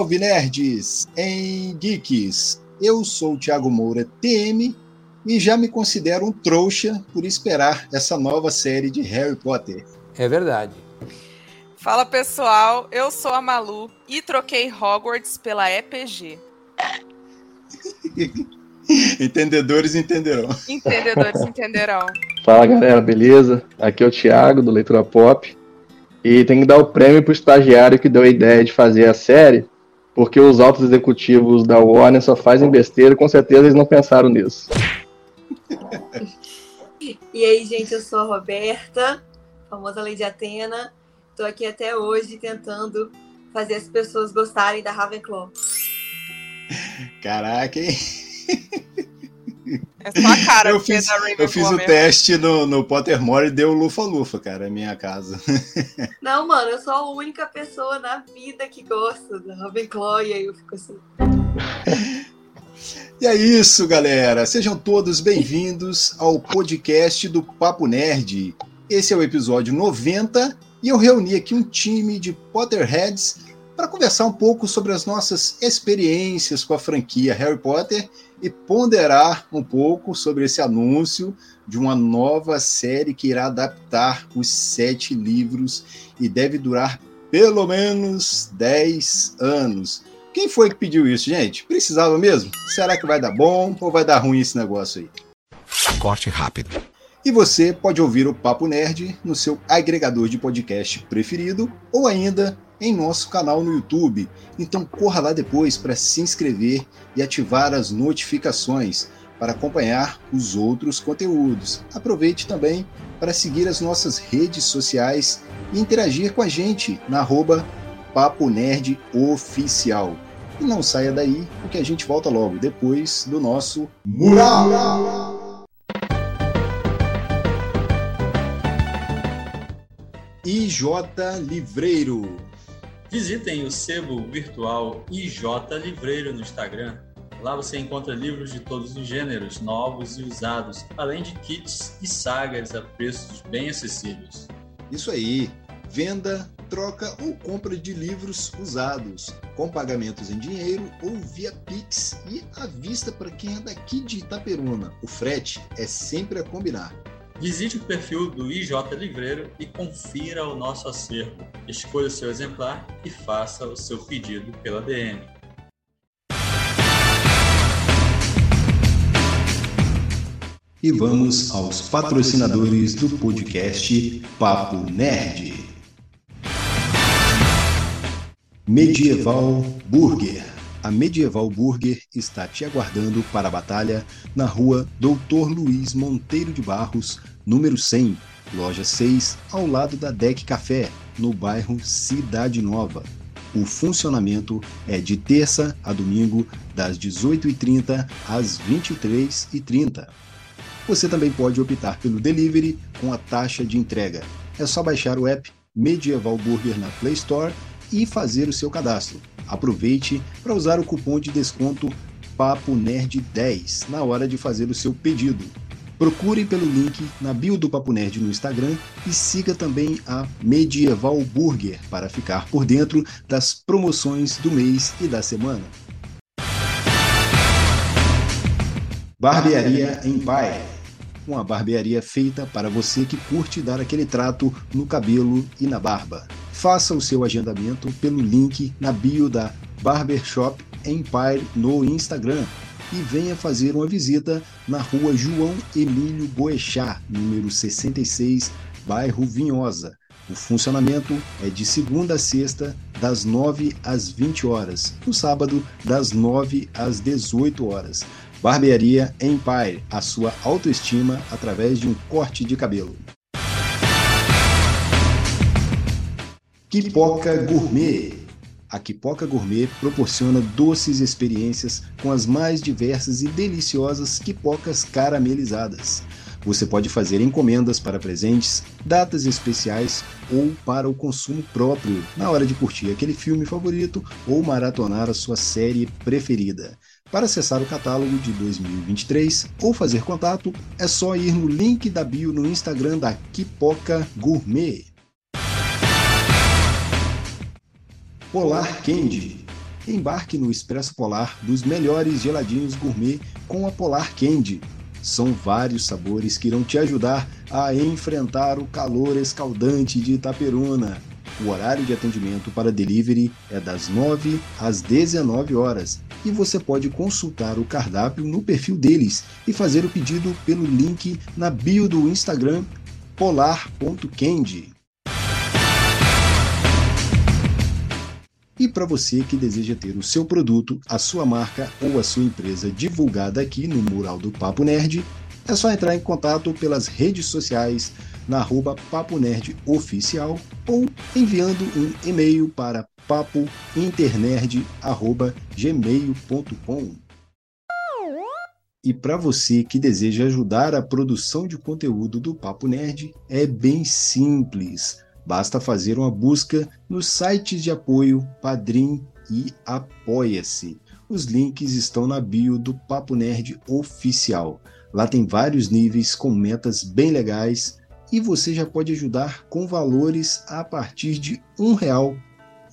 Salve nerds em geeks. Eu sou o Thiago Moura, TM, e já me considero um trouxa por esperar essa nova série de Harry Potter. É verdade. Fala pessoal, eu sou a Malu e troquei Hogwarts pela EPG. Entendedores entenderão. Entendedores entenderão. Fala galera, beleza? Aqui é o Thiago do Leitura Pop. E tem que dar o prêmio pro estagiário que deu a ideia de fazer a série, porque os altos executivos da Warner só fazem besteira, com certeza eles não pensaram nisso. e aí, gente, eu sou a Roberta, famosa Lady Atena. Tô aqui até hoje tentando fazer as pessoas gostarem da Ravenclaw. Caraca, hein? É só a cara eu fiz, é eu fiz o mesmo. teste no, no Pottermore e deu lufa-lufa, cara, é minha casa. Não, mano, eu sou a única pessoa na vida que gosta da Ravenclaw e aí eu fico assim. E é isso, galera. Sejam todos bem-vindos ao podcast do Papo Nerd. Esse é o episódio 90 e eu reuni aqui um time de Potterheads para conversar um pouco sobre as nossas experiências com a franquia Harry Potter e ponderar um pouco sobre esse anúncio de uma nova série que irá adaptar os sete livros e deve durar pelo menos 10 anos. Quem foi que pediu isso, gente? Precisava mesmo? Será que vai dar bom ou vai dar ruim esse negócio aí? Corte rápido. E você pode ouvir o Papo Nerd no seu agregador de podcast preferido ou ainda em nosso canal no YouTube. Então corra lá depois para se inscrever e ativar as notificações para acompanhar os outros conteúdos. Aproveite também para seguir as nossas redes sociais e interagir com a gente na arroba Papo Nerd Oficial. E não saia daí, porque a gente volta logo depois do nosso Mural! IJ Livreiro. Visitem o sebo virtual IJ Livreiro no Instagram. Lá você encontra livros de todos os gêneros, novos e usados, além de kits e sagas a preços bem acessíveis. Isso aí. Venda, troca ou compra de livros usados, com pagamentos em dinheiro ou via Pix e à vista para quem é daqui de Itaperuna. O frete é sempre a combinar. Visite o perfil do IJ Livreiro e confira o nosso acervo. Escolha o seu exemplar e faça o seu pedido pela DM. E vamos aos patrocinadores do podcast Papo Nerd. Medieval Burger. A Medieval Burger está te aguardando para a batalha na rua Doutor Luiz Monteiro de Barros, número 100, loja 6, ao lado da Deck Café, no bairro Cidade Nova. O funcionamento é de terça a domingo, das 18h30 às 23h30. Você também pode optar pelo delivery com a taxa de entrega. É só baixar o app Medieval Burger na Play Store e fazer o seu cadastro. Aproveite para usar o cupom de desconto Papo Nerd 10 na hora de fazer o seu pedido. Procure pelo link na bio do Papo Nerd no Instagram e siga também a Medieval Burger para ficar por dentro das promoções do mês e da semana. Barbearia Empire. Uma barbearia feita para você que curte dar aquele trato no cabelo e na barba. Faça o seu agendamento pelo link na bio da Barbershop Empire no Instagram e venha fazer uma visita na rua João Emílio Boechat, número 66, bairro Vinhosa. O funcionamento é de segunda a sexta, das 9 às 20 horas, no sábado, das 9 às 18 horas. Barbearia Empire, a sua autoestima através de um corte de cabelo. Pipoca Gourmet. A Quipoca Gourmet proporciona doces experiências com as mais diversas e deliciosas quipocas caramelizadas. Você pode fazer encomendas para presentes, datas especiais ou para o consumo próprio, na hora de curtir aquele filme favorito ou maratonar a sua série preferida. Para acessar o catálogo de 2023 ou fazer contato, é só ir no link da bio no Instagram da Quipoca Gourmet. Polar Candy. Embarque no Expresso Polar dos melhores geladinhos gourmet com a Polar Candy. São vários sabores que irão te ajudar a enfrentar o calor escaldante de Itaperuna. O horário de atendimento para delivery é das 9 às 19 horas e você pode consultar o cardápio no perfil deles e fazer o pedido pelo link na bio do Instagram polar.candy. E para você que deseja ter o seu produto, a sua marca ou a sua empresa divulgada aqui no mural do Papo Nerd, é só entrar em contato pelas redes sociais na arroba Papo Nerd Oficial ou enviando um e-mail para papointernerd.gmail.com. E para você que deseja ajudar a produção de conteúdo do Papo Nerd, é bem simples. Basta fazer uma busca nos sites de apoio Padrim e Apoia-se. Os links estão na bio do Papo Nerd Oficial. Lá tem vários níveis com metas bem legais e você já pode ajudar com valores a partir de um real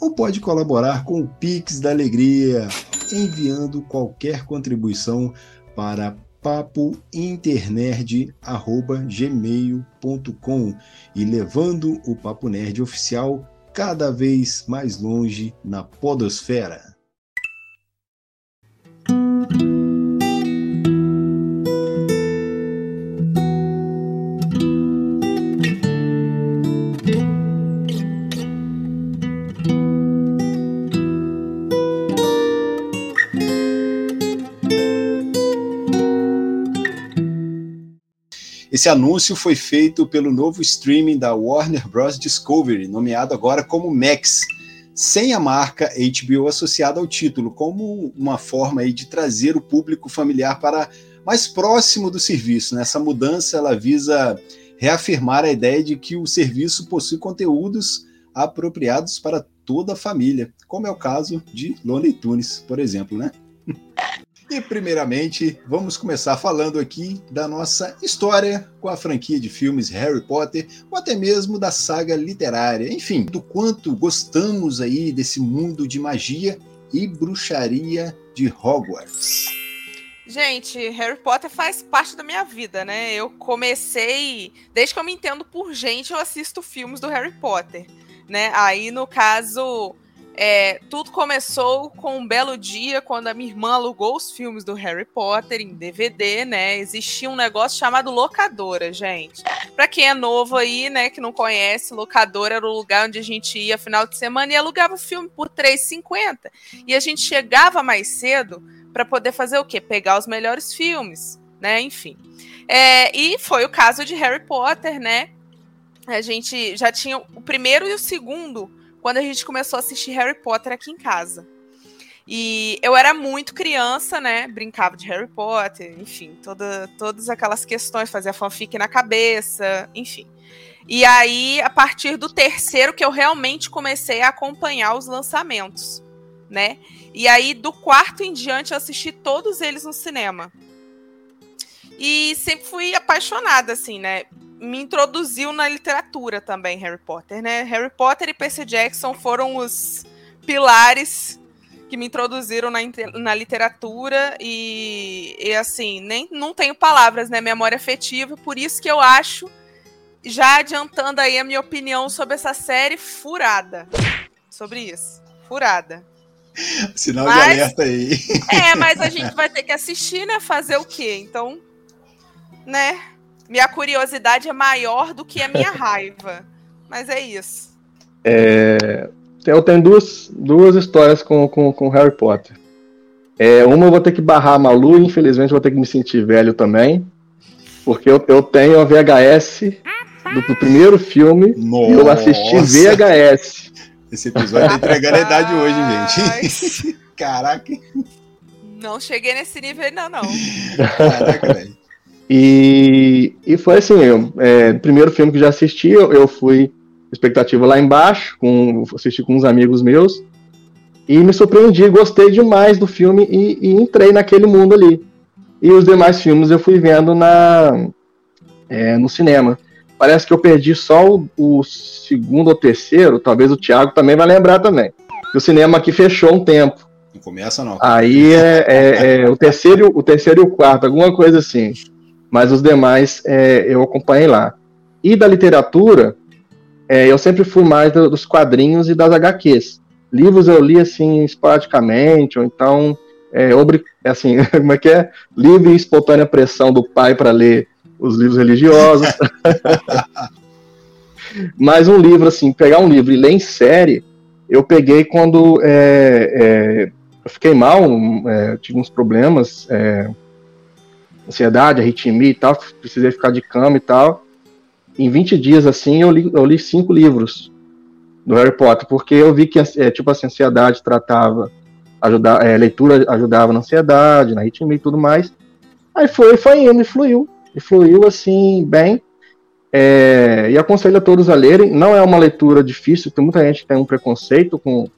ou pode colaborar com o Pix da Alegria, enviando qualquer contribuição para papointernerd@gmail.com e levando o Papo Nerd oficial cada vez mais longe na podosfera. Esse anúncio foi feito pelo novo streaming da Warner Bros. Discovery, nomeado agora como Max, sem a marca HBO associada ao título, como uma forma aí de trazer o público familiar para mais próximo do serviço. Né? Essa mudança ela visa reafirmar a ideia de que o serviço possui conteúdos apropriados para toda a família, como é o caso de Lonely Tunes, por exemplo, né? E primeiramente, vamos começar falando aqui da nossa história com a franquia de filmes Harry Potter, ou até mesmo da saga literária, enfim, do quanto gostamos aí desse mundo de magia e bruxaria de Hogwarts. Gente, Harry Potter faz parte da minha vida, né? Eu comecei, desde que eu me entendo por gente, eu assisto filmes do Harry Potter, né? Aí no caso, é, tudo começou com um belo dia quando a minha irmã alugou os filmes do Harry Potter em DVD, né? Existia um negócio chamado locadora, gente. Para quem é novo aí, né, que não conhece, locadora era o lugar onde a gente ia final de semana e alugava o filme por R$3,50. E a gente chegava mais cedo para poder fazer o quê? Pegar os melhores filmes, né? Enfim. É, e foi o caso de Harry Potter, né? A gente já tinha o primeiro e o segundo quando a gente começou a assistir Harry Potter aqui em casa. E eu era muito criança, né? Brincava de Harry Potter, enfim, toda, todas aquelas questões, fazia fanfic na cabeça, enfim. E aí, a partir do terceiro, que eu realmente comecei a acompanhar os lançamentos, né? E aí, do quarto em diante, eu assisti todos eles no cinema. E sempre fui apaixonada, assim, né? me introduziu na literatura também, Harry Potter, né? Harry Potter e Percy Jackson foram os pilares que me introduziram na, na literatura e, e, assim, nem não tenho palavras, né? Memória afetiva, por isso que eu acho, já adiantando aí a minha opinião sobre essa série, furada. Sobre isso. Furada. Sinal mas, de alerta aí. É, mas a gente vai ter que assistir, né? Fazer o quê? Então, né? Minha curiosidade é maior do que a minha raiva. Mas é isso. É, eu tenho duas, duas histórias com, com, com Harry Potter. É, uma eu vou ter que barrar a Malu, infelizmente vou ter que me sentir velho também. Porque eu, eu tenho a VHS do, do primeiro filme Nossa. e eu assisti VHS. Esse episódio tá entregando a idade hoje, gente. Caraca. Não cheguei nesse nível ainda, não. Caraca, velho. E, e foi assim, eu, é, o primeiro filme que já assisti, eu, eu fui expectativa lá embaixo, com, assisti com uns amigos meus, e me surpreendi, gostei demais do filme e, e entrei naquele mundo ali. E os demais filmes eu fui vendo na, é, no cinema. Parece que eu perdi só o, o segundo ou terceiro, talvez o Thiago também vai lembrar também. Que o cinema aqui fechou um tempo. Não começa, não. Aí é, é- é o, terceiro, o terceiro e o quarto, alguma coisa assim. Mas os demais é, eu acompanhei lá. E da literatura, é, eu sempre fui mais do- dos quadrinhos e das HQs. Livros eu li assim esporadicamente, ou então é, obri- assim, como é que é? Livre e espontânea pressão do pai para ler os livros religiosos. Mas um livro, assim, pegar um livro e ler em série, eu peguei quando é, é, eu fiquei mal, é, tive uns problemas, é, ansiedade, arritmia e tal, precisei ficar de cama e tal. Em 20 dias, assim, eu li, eu li cinco livros do Harry Potter, porque eu vi que, é, tipo assim, ansiedade tratava, ajudar, é, leitura ajudava na ansiedade, na arritmia e tudo mais. Aí foi, foi indo e fluiu, e fluiu, assim, bem. É, e aconselho a todos a lerem. Não é uma leitura difícil, tem muita gente que tem um preconceito com,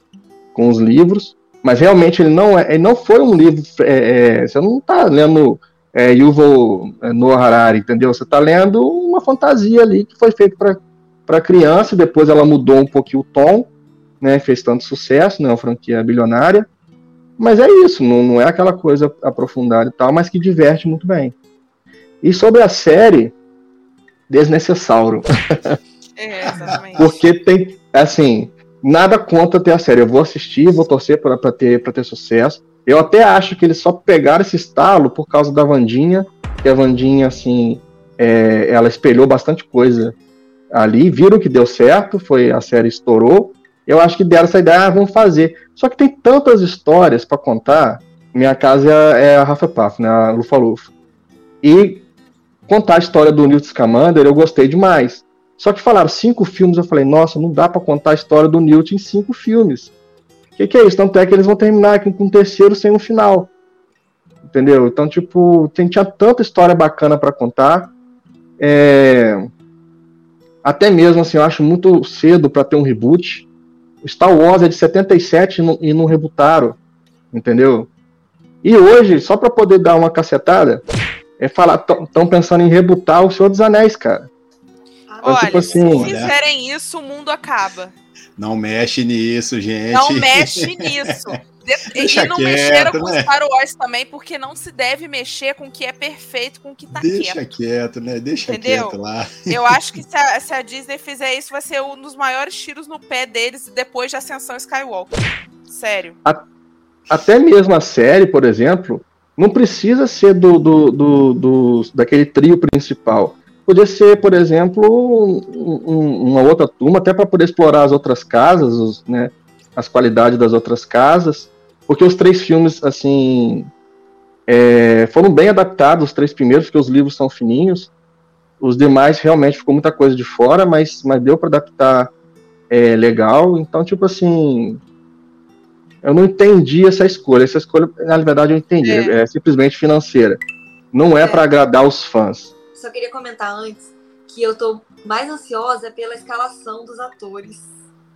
com os livros, mas realmente ele não, é, ele não foi um livro. é, é, você não está lendo é, Yuval Noah Harari, entendeu? Você está lendo uma fantasia ali que foi feita para criança, depois ela mudou um pouquinho o tom, né, fez tanto sucesso, né, uma franquia bilionária. Mas é isso, não, não é aquela coisa aprofundada e tal, mas que diverte muito bem. E sobre a série, desnecessário. É, exatamente. Porque tem, assim, nada contra ter a série. Eu vou assistir, vou torcer para ter, pra ter sucesso. Eu até acho que eles só pegaram esse estalo por causa da Vandinha, que a Vandinha, assim, é, ela espelhou bastante coisa ali, viram que deu certo, foi a série estourou. Eu acho que deram essa ideia, ah, vamos fazer. Só que tem tantas histórias para contar. Minha casa é, é a Hufflepuff, né, a Lufa Lufa. E contar a história do Newt Scamander, eu gostei demais. Só que falaram cinco filmes, eu falei, nossa, não dá para contar a história do Newt em cinco filmes. O que, que é isso? Tanto é que eles vão terminar com, com um terceiro sem um final. Entendeu? Então, tipo, tem, tinha tanta história bacana para contar. É, Até mesmo, assim, eu acho muito cedo para ter um reboot. O Star Wars é de 77 e não, e não rebutaram. Entendeu? E hoje, só para poder dar uma cacetada, é falar, estão pensando em rebutar o Senhor dos Anéis, cara. Então, Olha, tipo assim, se fizerem isso, o mundo acaba. Não mexe nisso, gente. Não mexe nisso. De- Deixa e não quieto, mexeram com né? Star Wars também, porque não se deve mexer com o que é perfeito, com o que tá Deixa quieto. quieto, né? Deixa Entendeu? quieto lá. Eu acho que se a, se a Disney fizer isso, vai ser um dos maiores tiros no pé deles depois de Ascensão Skywalker. Sério. até mesmo a série, por exemplo, não precisa ser do, do, do- do- daquele trio principal. Podia ser, por exemplo, um- um- uma outra turma, até para poder explorar as outras casas, os, né, as qualidades das outras casas, porque os três filmes, assim, é, foram bem adaptados, os três primeiros, porque os livros são fininhos. Os demais realmente ficou muita coisa de fora, mas, mas deu para adaptar é, legal. Então, tipo assim, eu não entendi essa escolha. Essa escolha, na verdade, eu entendi. É. É, simplesmente financeira. Não é, É. para agradar os fãs. Só queria comentar antes que eu tô mais ansiosa pela escalação dos atores.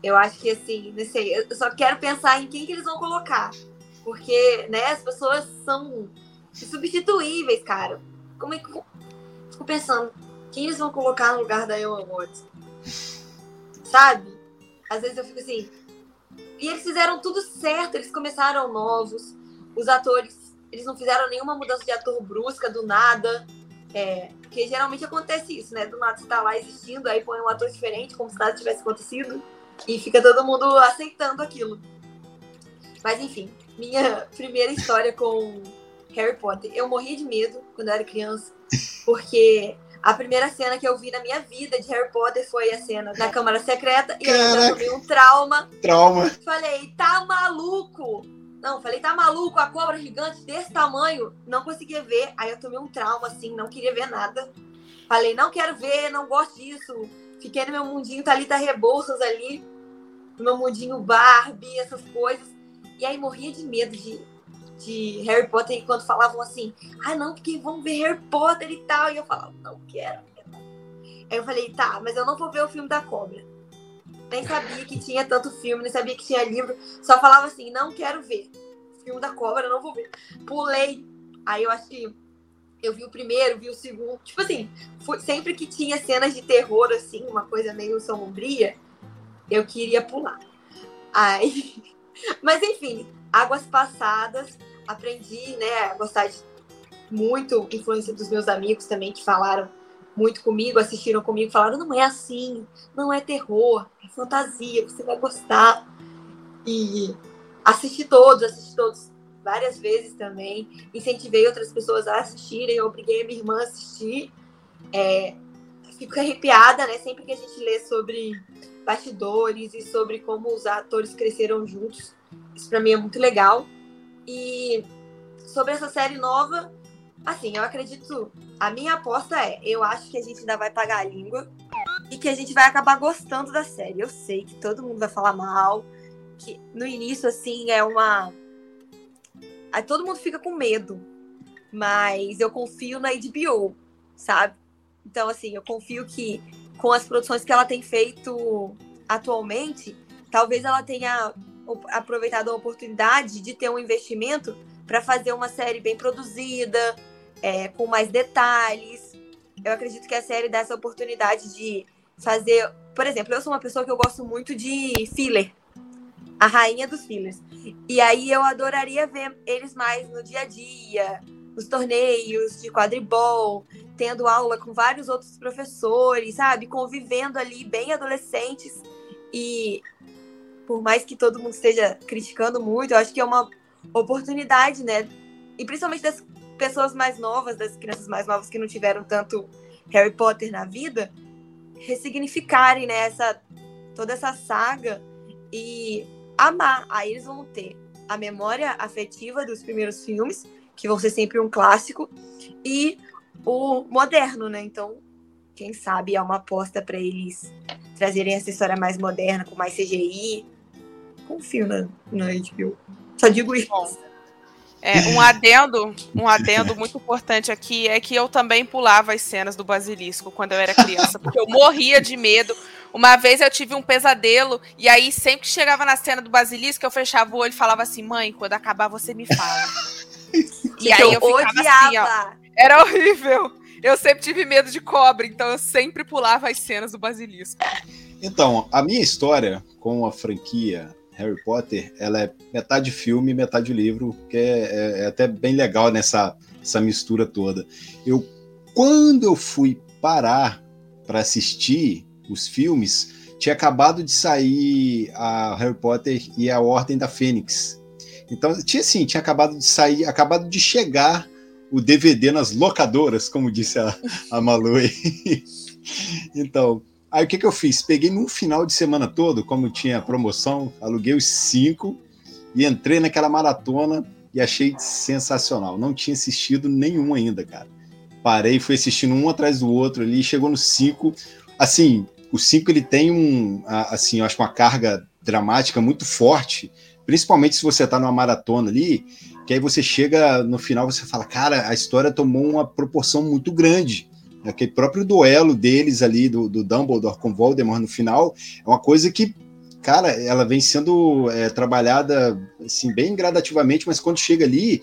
Eu acho que assim, não sei, eu só quero pensar em quem que eles vão colocar. Porque, né, as pessoas são insubstituíveis, cara. Como é que. Fico pensando, quem eles vão colocar no lugar da Emma Watson? Sabe? Às vezes eu fico assim. E eles fizeram tudo certo, eles começaram novos. Os atores, eles não fizeram nenhuma mudança de ator brusca do nada. É, porque geralmente acontece isso, né? Do nada você tá lá existindo, aí põe um ator diferente, como se nada tivesse acontecido, e fica todo mundo aceitando aquilo. Mas enfim, minha primeira história com Harry Potter. Eu morri de medo quando eu era criança, porque a primeira cena que eu vi na minha vida de Harry Potter foi a cena da Câmara Secreta, e eu Caraca. tomei um trauma. Trauma. Falei, tá maluco? Não, falei, tá maluco? A cobra gigante desse tamanho? Não conseguia ver. Aí eu tomei um trauma, assim, não queria ver nada. Falei, não quero ver, não gosto disso. Fiquei no meu mundinho, Thalita Rebouças ali. no meu mundinho Barbie, essas coisas. E aí morria de medo de, de Harry Potter enquanto falavam assim, ah não, porque vão ver Harry Potter e tal. E eu falava, não quero. Aí eu falei, tá, mas eu não vou ver o filme da cobra. Nem sabia que tinha tanto filme, nem sabia que tinha livro. Só falava assim, não quero ver. Filme da cobra, não vou ver. Pulei. Aí eu acho que eu vi o primeiro, vi o segundo. Tipo assim, fui, sempre que tinha cenas de terror, assim, uma coisa meio sombria, eu queria pular. Aí. Mas enfim, águas passadas, aprendi, né, a gostar de muito, influência dos meus amigos também que falaram muito comigo, assistiram comigo, falaram: não é assim, não é terror, fantasia, você vai gostar. E assisti todos, assisti todos várias vezes também. Incentivei outras pessoas a assistirem, obriguei a minha irmã a assistir. É, fico arrepiada, né? Sempre que a gente lê sobre bastidores e sobre como os atores cresceram juntos. Isso para mim é muito legal. E sobre essa série nova, assim, eu acredito. A minha aposta é: eu acho que a gente ainda vai pagar a língua e que a gente vai acabar gostando da série. Eu sei que todo mundo vai falar mal, que no início, assim, é uma Aí todo mundo fica com medo. Mas eu confio na HBO, sabe? Então, assim, eu confio que com as produções que ela tem feito atualmente, talvez ela tenha aproveitado a oportunidade de ter um investimento para fazer uma série bem produzida, é, com mais detalhes. Eu acredito que a série dá essa oportunidade de fazer. Por exemplo, eu sou uma pessoa que eu gosto muito de filler a rainha dos fillers. E aí eu adoraria ver eles mais no dia a dia, nos torneios de quadribol, tendo aula com vários outros professores, sabe? Convivendo ali bem adolescentes. E por mais que todo mundo esteja criticando muito, eu acho que é uma oportunidade, né? E principalmente das pessoas mais novas, das crianças mais novas que não tiveram tanto Harry Potter na vida, ressignificarem né, essa, toda essa saga e amar. Aí eles vão ter a memória afetiva dos primeiros filmes, que vão ser sempre um clássico, e o moderno, né? Então, quem sabe é uma aposta para eles trazerem essa história mais moderna, com mais CGI. Confio na, na HBO. Só digo isso. Bom. É, um adendo, um adendo muito importante aqui é que eu também pulava as cenas do basilisco quando eu era criança, porque eu morria de medo. Uma vez eu tive um pesadelo, e aí sempre que chegava na cena do basilisco, eu fechava o olho e falava assim: mãe, quando acabar você me fala. e aí eu, eu ficava odiava. assim, ó. Era horrível. Eu sempre tive medo de cobra, então eu sempre pulava as cenas do basilisco. Então, a minha história com a franquia Harry Potter, ela é metade filme, metade livro, que é, é, é até bem legal nessa essa mistura toda. Eu, quando eu fui parar para assistir os filmes, tinha acabado de sair a Harry Potter e a Ordem da Fênix. Então, tinha assim, tinha acabado de sair, acabado de chegar o DVD nas locadoras, como disse a, a Malu. então, Aí o que, que eu fiz? Peguei num final de semana todo, como tinha promoção, aluguei os cinco e entrei naquela maratona e achei sensacional. Não tinha assistido nenhum ainda, cara. Parei, fui assistindo um atrás do outro ali, chegou no cinco. Assim, o cinco ele tem um, assim, eu acho uma carga dramática muito forte, principalmente se você tá numa maratona ali, que aí você chega no final você fala, cara, a história tomou uma proporção muito grande aquele próprio duelo deles ali, do, do Dumbledore com Voldemort no final, é uma coisa que, cara, ela vem sendo é, trabalhada, assim, bem gradativamente, mas quando chega ali,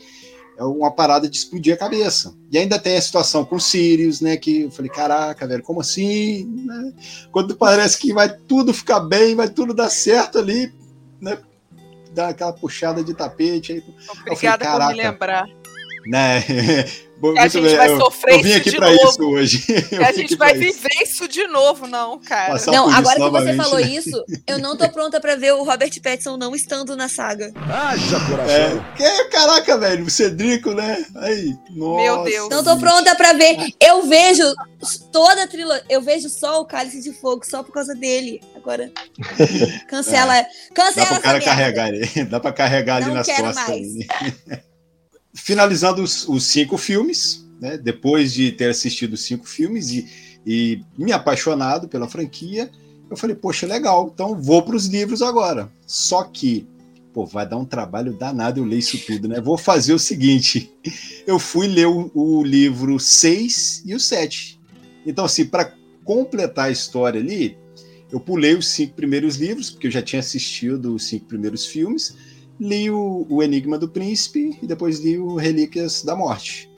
é uma parada de explodir a cabeça. E ainda tem a situação com Sirius, né, que eu falei, caraca, velho, como assim? Né? Quando parece que vai tudo ficar bem, vai tudo dar certo ali, né, dá aquela puxada de tapete. Aí, Obrigada falei, por me lembrar. Né? que a gente bem. vai sofrer eu, eu vim aqui para isso hoje. Que a gente vai viver isso. de novo, não, cara. Passar não, agora que você falou né? isso, eu não tô pronta para ver o Robert Pattinson não estando na saga. Haja coração. É, que, caraca, velho, o Cedrico, né? Aí, nossa. Meu Deus. Não tô pronta para ver. Eu vejo toda a trilogia, eu vejo só o Cálice de Fogo só por causa dele. Agora cancela, é. cancela Dá pra cara carregar ele. Dá para carregar não ali nas costas. Mais finalizando os, os cinco filmes, né, depois de ter assistido os cinco filmes e, e me apaixonado pela franquia, Eu falei, poxa, legal, então vou para os livros agora. Só que, pô, vai dar um trabalho danado eu ler isso tudo, né? Vou fazer o seguinte: eu fui ler o, o livro 6 e o 7. Então, assim, para completar a história ali, eu pulei os cinco primeiros livros, porque eu já tinha assistido os cinco primeiros filmes, li o, o Enigma do Príncipe e depois li o Relíquias da Morte.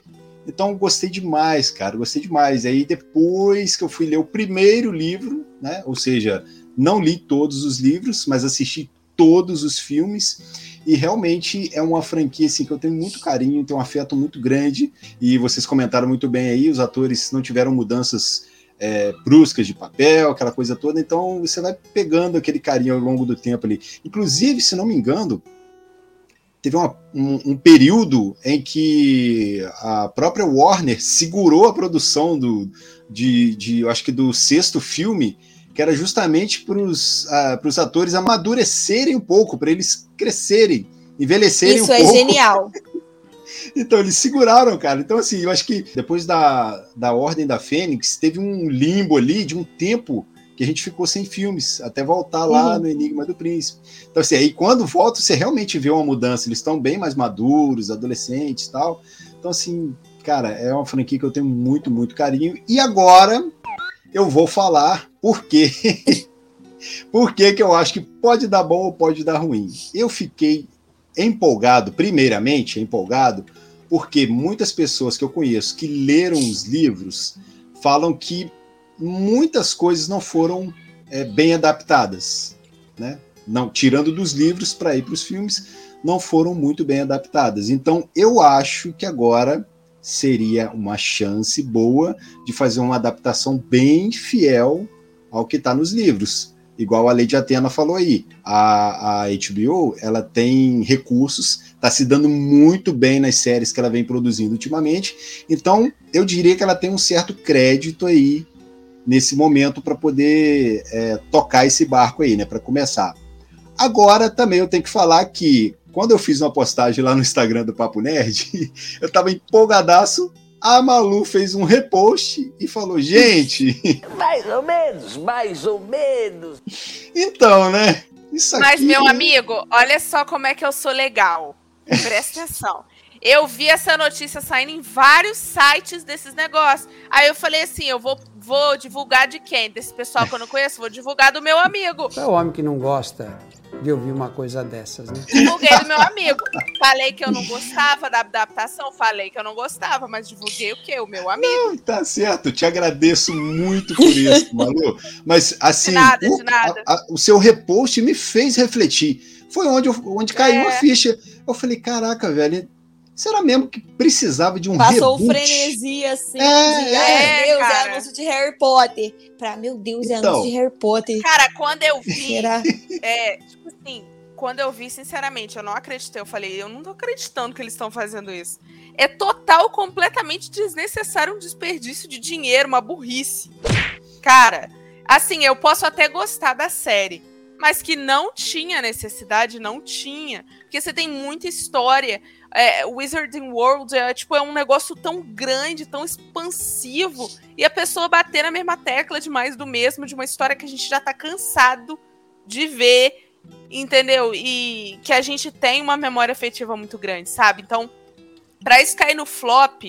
Então gostei demais, cara, gostei demais. Aí depois que eu fui ler o primeiro livro, né? Ou seja, não li todos os livros, mas assisti todos os filmes e realmente é uma franquia assim que eu tenho muito carinho, tenho um afeto muito grande e vocês comentaram muito bem aí, os atores não tiveram mudanças é, bruscas de papel, aquela coisa toda, então você vai pegando aquele carinho ao longo do tempo ali. Inclusive, se não me engano, teve uma, um, um, período em que a própria Warner segurou a produção do, de, de eu acho que do sexto filme, que era justamente para os uh, atores amadurecerem um pouco, para eles crescerem, envelhecerem Isso um é pouco. genial. então eles seguraram, cara. Então, assim, eu acho que depois da, da Ordem da Fênix, teve um limbo ali de um tempo que a gente ficou sem filmes, até voltar lá uhum. no Enigma do Príncipe. Então, assim, aí quando volta, você realmente vê uma mudança. Eles estão bem mais maduros, adolescentes e tal. Então, assim, cara, é uma franquia que eu tenho muito, muito carinho. E agora eu vou falar por quê. por que eu acho que pode dar bom ou pode dar ruim. Eu fiquei empolgado, primeiramente, empolgado, porque muitas pessoas que eu conheço que leram os livros falam que muitas coisas não foram é, bem adaptadas, né? Não, tirando dos livros para ir para os filmes, não foram muito bem adaptadas. Então, eu acho que agora seria uma chance boa de fazer uma adaptação bem fiel ao que está nos livros. Igual a Lady Atena falou aí, a, a HBO ela tem recursos, está se dando muito bem nas séries que ela vem produzindo ultimamente. Então, eu diria que ela tem um certo crédito aí nesse momento para poder é, tocar esse barco aí, né? Para começar. Agora também eu tenho que falar que quando eu fiz uma postagem lá no Instagram do Papo Nerd, eu estava empolgadaço. A Malu fez um repost e falou: gente. Mais ou menos, mais ou menos. Então, né? Isso Mas, meu amigo, olha só como é que eu sou legal. Presta atenção. Eu vi essa notícia saindo em vários sites desses negócios. Aí eu falei assim: eu vou, vou divulgar de quem? Desse pessoal que eu não conheço? Vou divulgar do meu amigo. É o homem que não gosta de ouvir uma coisa dessas, né? Divulguei do meu amigo. Falei que eu não gostava da adaptação, falei que eu não gostava, mas divulguei o quê? O meu amigo. Não, tá certo, te agradeço muito por isso, Malu. Mas assim, de nada, o, de nada. A, a, o seu repost me fez refletir. Foi onde, eu, onde caiu é. a ficha. Eu falei, caraca, velho, Será mesmo que precisava de um Passou reboot? frenesi assim. É, de, é, meu Deus, cara. é anúncio de Harry Potter. Pra, meu Deus, é Então. anúncio de Harry Potter. Cara, quando eu vi, Será? é, tipo assim, quando eu vi, sinceramente, eu não acreditei. Eu falei, eu não tô acreditando que eles estão fazendo isso. É total, completamente desnecessário um desperdício de dinheiro, uma burrice. Cara, assim, eu posso até gostar da série, mas que não tinha necessidade, não tinha. Porque você tem muita história. É, Wizarding World é, tipo, é um negócio tão grande, tão expansivo, e a pessoa bater na mesma tecla de mais do mesmo, de uma história que a gente já tá cansado de ver, entendeu? E que a gente tem uma memória afetiva muito grande, sabe? Então, pra isso cair no flop,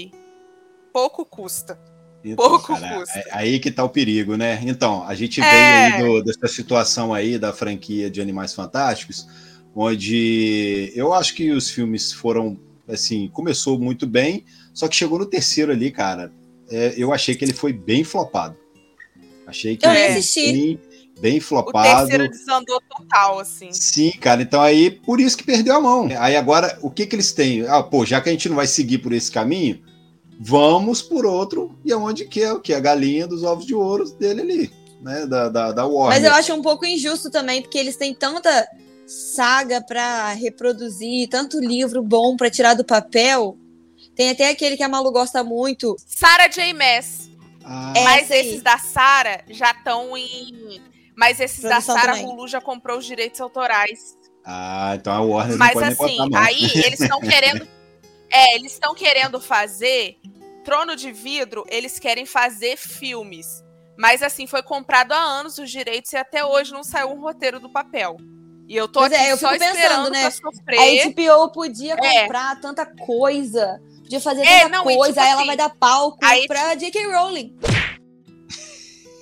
pouco custa. Então, Pouco cara, custa. é- aí que tá o perigo, né? Então, a gente vem É. aí do- dessa situação aí da franquia de Animais Fantásticos, onde eu acho que os filmes foram, assim, começou muito bem, só que chegou no terceiro ali, cara, é, eu achei que ele foi bem flopado. Achei que Eu ele assisti. bem, bem O flopado. terceiro desandou total, assim. Sim, cara, então aí por isso que perdeu a mão. Aí agora, o que que eles têm? Ah, pô, já que a gente não vai seguir por esse caminho, vamos por outro, e aonde que é o que? A galinha dos ovos de ouro dele ali, né? Da, da, da Warner. Mas eu acho um pouco injusto também, porque eles têm tanta saga pra reproduzir, tanto livro bom pra tirar do papel. Tem até aquele que a Malu gosta muito. Sarah J. Maas. Ah, Mas esses da Sara já estão em. Mas esses Produção da Sara, também. Hulu já comprou os direitos autorais. ah, então a Warner não Mas pode nem assim, botar aí eles estão querendo. É, eles estão querendo fazer. Trono de Vidro, eles querem fazer filmes. Mas assim, foi comprado há anos os direitos e até hoje não saiu um roteiro do papel. E eu tô Pois aqui é, eu só fico pensando, esperando né? pra sofrer. A HBO podia É. comprar tanta coisa. Podia fazer É, tanta não, e coisa. tipo aí ela assim, vai dar palco a pra J.K. Rowling.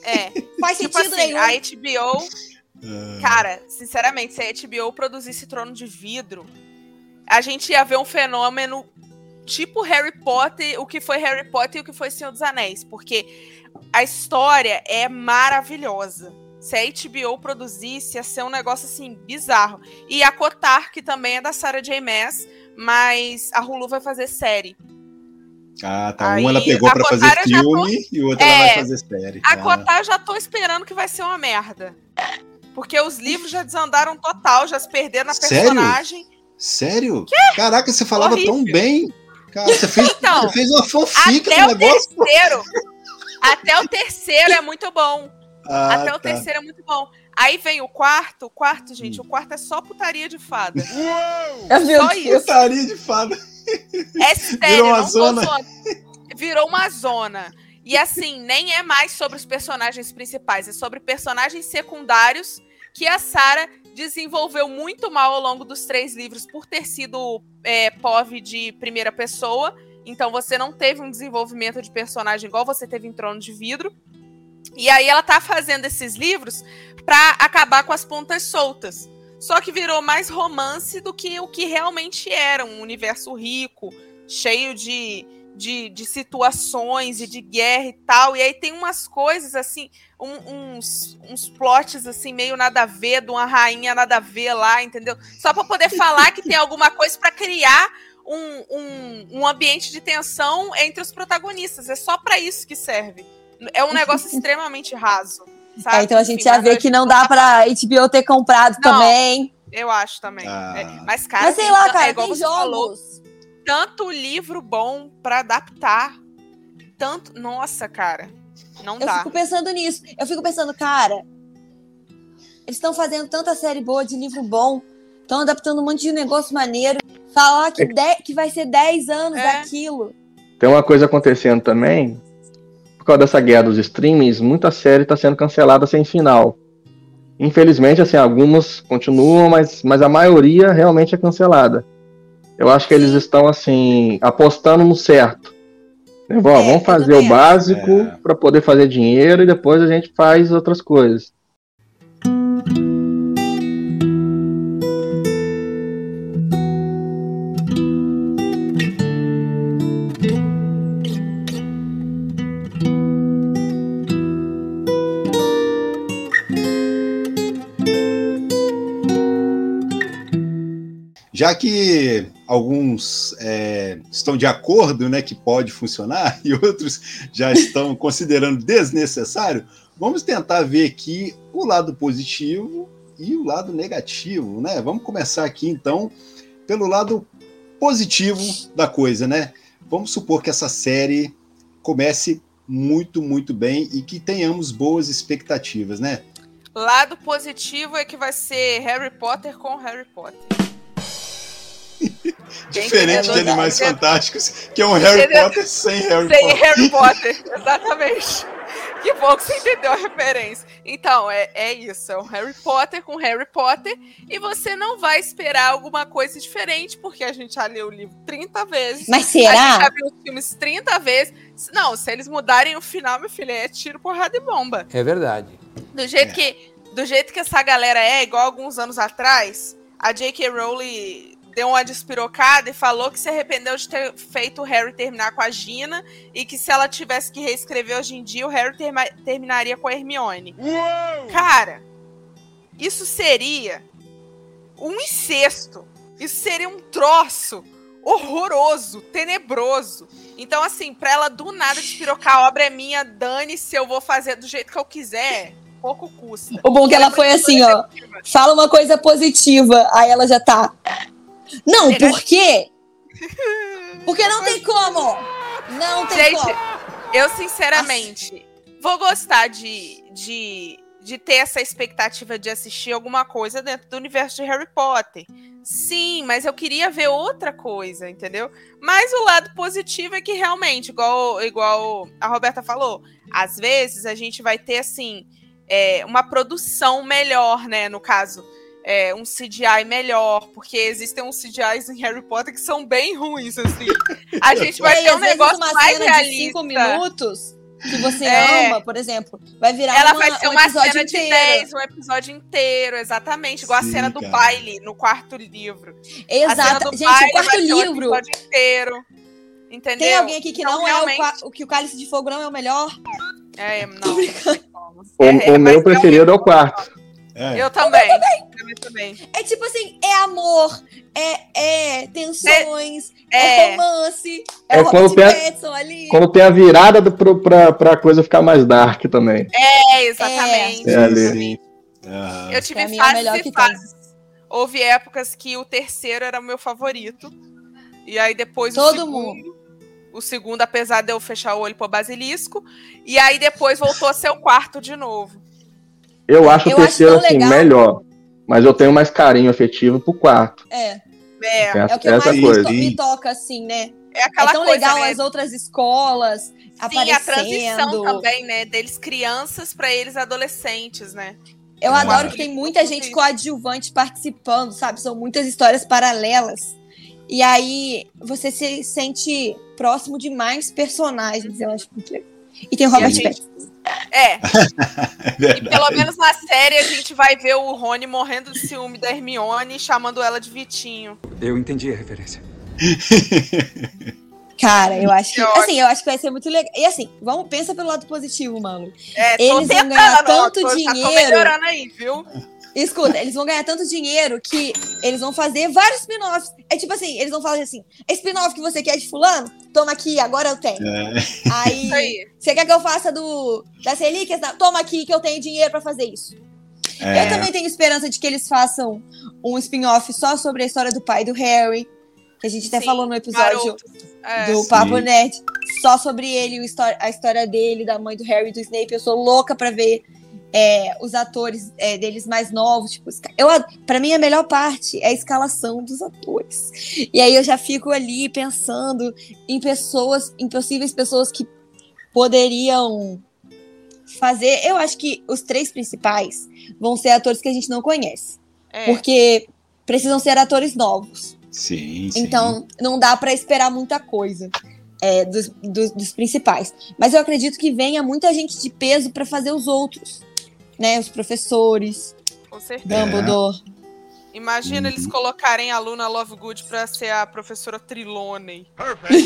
É. Faz tipo sentido assim, nenhum. a HBO. Cara, sinceramente, se a HBO produzisse Trono de Vidro, a gente ia ver um fenômeno tipo Harry Potter, o que foi Harry Potter e o que foi Senhor dos Anéis. Porque a história é maravilhosa. Se a HBO produzisse, ia ser um negócio assim, bizarro. E a Kotar, que também é da Sarah J. Maas, mas a Hulu vai fazer série. Ah, tá. Aí, Um ela pegou a pra fazer já tô- filme e o outro ela É, vai fazer série. A Ah. Kotar eu já tô esperando que vai ser uma merda. Porque os livros já desandaram total, já se perderam na Sério? personagem. Sério? Caraca, você falava tão Horrível. bem. Cara, você fez, Então, você fez uma fanfic Até no negócio. terceiro. Até o terceiro é muito bom. Ah, até o tá. terceiro é muito bom. Aí vem o quarto. O quarto, gente, o quarto é só putaria de fada. Meu Só Deus. isso. Putaria de fada. É sério, Virou uma não zona. zoando. Virou uma zona. E assim, nem é mais sobre os personagens principais, é sobre personagens secundários que a Sarah desenvolveu muito mal ao longo dos três livros por ter sido é, POV de primeira pessoa. Então você não teve um desenvolvimento de personagem igual você teve em Trono de Vidro. E aí ela tá fazendo esses livros pra acabar com as pontas soltas. Só que virou mais romance do que o que realmente era um universo rico, cheio de, de, de situações e de guerra e tal. E aí tem umas coisas assim, um- uns, uns plots assim, meio nada a ver, de uma rainha nada a ver lá, entendeu? Só pra poder falar que tem alguma coisa pra criar um, um, um ambiente de tensão entre os protagonistas. É só pra isso que serve. É um negócio extremamente raso. Sabe? É, então a gente Enfim, já vê eu que acho não dá pra HBO ter comprado Não. também. Eu acho também. Ah. É, mas, cara, Mas sei tem lá, tan- cara, é igual tem você falou, jogos. tanto livro bom pra adaptar. Tanto. Nossa, cara. Não Eu dá. fico pensando nisso. Eu fico pensando, cara, eles estão fazendo tanta série boa de livro bom, estão adaptando um monte de negócio maneiro. Falar que, de- que vai ser 10 anos É. daquilo. Tem uma coisa acontecendo também, por causa dessa guerra dos streamings, muita série está sendo cancelada sem final. Infelizmente, assim, algumas continuam, mas, mas a maioria realmente é cancelada. Eu acho que eles estão, assim, apostando no certo. Vó, É, vamos fazer o básico É. para poder fazer dinheiro e depois a gente faz outras coisas. Já que alguns é, estão de acordo né, que pode funcionar e outros já estão considerando desnecessário, vamos tentar ver aqui o lado positivo e o lado negativo, né? Vamos começar aqui então pelo lado positivo da coisa, né? Vamos supor que essa série comece muito, muito bem e que tenhamos boas expectativas, né? Lado positivo é que vai ser Harry Potter com Harry Potter. Diferente de? Animais? Fantásticos, que é um Harry Entendeu? Potter sem Harry Sem Potter. Harry Potter, exatamente. Que bom que você entendeu a referência. Então, é, é isso. É um Harry Potter com Harry Potter. E você não vai esperar alguma coisa diferente, porque a gente já leu o livro 30 vezes. Mas A gente será? já viu os filmes 30 vezes. Não, se eles mudarem o final, meu filho, é tiro, porrada e bomba. É verdade. Do jeito, É. que, do jeito que essa galera é, igual alguns anos atrás, a J.K. Rowling deu uma despirocada e falou que se arrependeu de ter feito o Harry terminar com a Gina e que se ela tivesse que reescrever hoje em dia, o Harry terma- terminaria com a Hermione. Cara, isso seria um incesto. Isso seria um troço horroroso, tenebroso. Então, assim, pra ela do nada despirocar, a obra é minha, dane-se, eu vou fazer do jeito que eu quiser, pouco custa. O bom é que ela foi assim, ó. Fala uma coisa positiva, aí ela já tá. Não, por quê? Porque não tem como. Não tem Gente, como. eu sinceramente vou gostar de, de, de ter essa expectativa de assistir alguma coisa dentro do universo de Harry Potter. Sim, mas eu queria ver outra coisa, entendeu? Mas o lado positivo é que realmente, igual, igual a Roberta falou, às vezes a gente vai ter assim é, uma produção melhor, né? No caso, é, um CGI melhor, porque existem uns CGIs em Harry Potter que são bem ruins, assim. A gente vai ter um negócio uma mais cena realista. de cinco minutos que você É. ama, por exemplo, vai virar Ela uma, vai ser um uma episódio cena de inteiro. 10, um episódio inteiro, exatamente. Igual Sim, a cena do cara. baile no quarto livro. A cena Exato. do Gente, baile o quarto vai ser um livro. episódio inteiro. Entendeu? Tem alguém aqui que Então, não realmente- é o, que o Cálice de Fogo não é o melhor? É, não. O, É, o meu é preferido é o quarto. É. Eu também. Eu também. É tipo assim, é amor, é, é tensões, é, É. romance, é, É o quando Robert tem a- Pattinson ali. Quando tem a virada do, pro, pra, pra coisa ficar mais dark também. É, exatamente. É ali. Aham. Eu tive Pra é o fases melhor e que tem. fases. Houve épocas que o terceiro era o meu favorito. E aí depois o Todo segundo. O segundo, apesar de eu fechar o olho pro basilisco. E aí depois voltou a ser o quarto de novo. Eu acho Eu o terceiro, assim, legal. melhor. Mas eu tenho mais carinho afetivo pro quarto. É, É, é essa, o que mais coisa. me, toca, assim, né? é aquela é tão coisa, legal né? as outras escolas Sim, a transição aparecendo. também, né? Deles crianças pra eles adolescentes, né? Eu É. adoro que tem muita gente coadjuvante participando, sabe? São muitas histórias paralelas. E aí você se sente próximo de mais personagens, eu acho muito legal. E tem o Robert E gente- Pattinson. É, É e pelo menos na série a gente vai ver o Rony morrendo de ciúme da Hermione e chamando ela de Vitinho. Eu entendi a referência. Cara, eu acho que. Eu Assim, eu acho que vai ser muito legal. E assim, vamos, pensa pelo lado positivo, mano. É, Eles vão tentando, ganhar ó, tanto tô- já tô dinheiro. melhorando aí, viu? Escuta, eles vão ganhar tanto dinheiro que eles vão fazer vários spin-offs. É tipo assim, eles vão falar assim: spin-off que você quer de fulano? Toma aqui, agora eu tenho. É. Aí, aí. você quer que eu faça do das relíquias? Toma aqui que eu tenho dinheiro pra fazer isso. É. Eu também tenho esperança de que eles façam um spin-off só sobre a história do pai do Harry. Que a gente até Sim, falou no episódio. É. do Sim. Papo Net. Só sobre ele, a história dele, da mãe do Harry e do Snape. Eu sou louca pra ver é, os atores é, deles mais novos. Tipo, eu, pra mim, a melhor parte é a escalação dos atores. E aí eu já fico ali pensando em pessoas, em possíveis pessoas que poderiam fazer. Eu acho que os três principais vão ser atores que a gente não conhece. É. Porque precisam ser atores novos. Sim, sim. Então, não dá pra esperar muita coisa é, dos, dos, dos principais. Mas eu acredito que venha muita gente de peso pra fazer os outros. Né? Os professores, Com certeza. Dumbledore. Imagina Uhum. eles colocarem a Luna Lovegood pra ser a professora.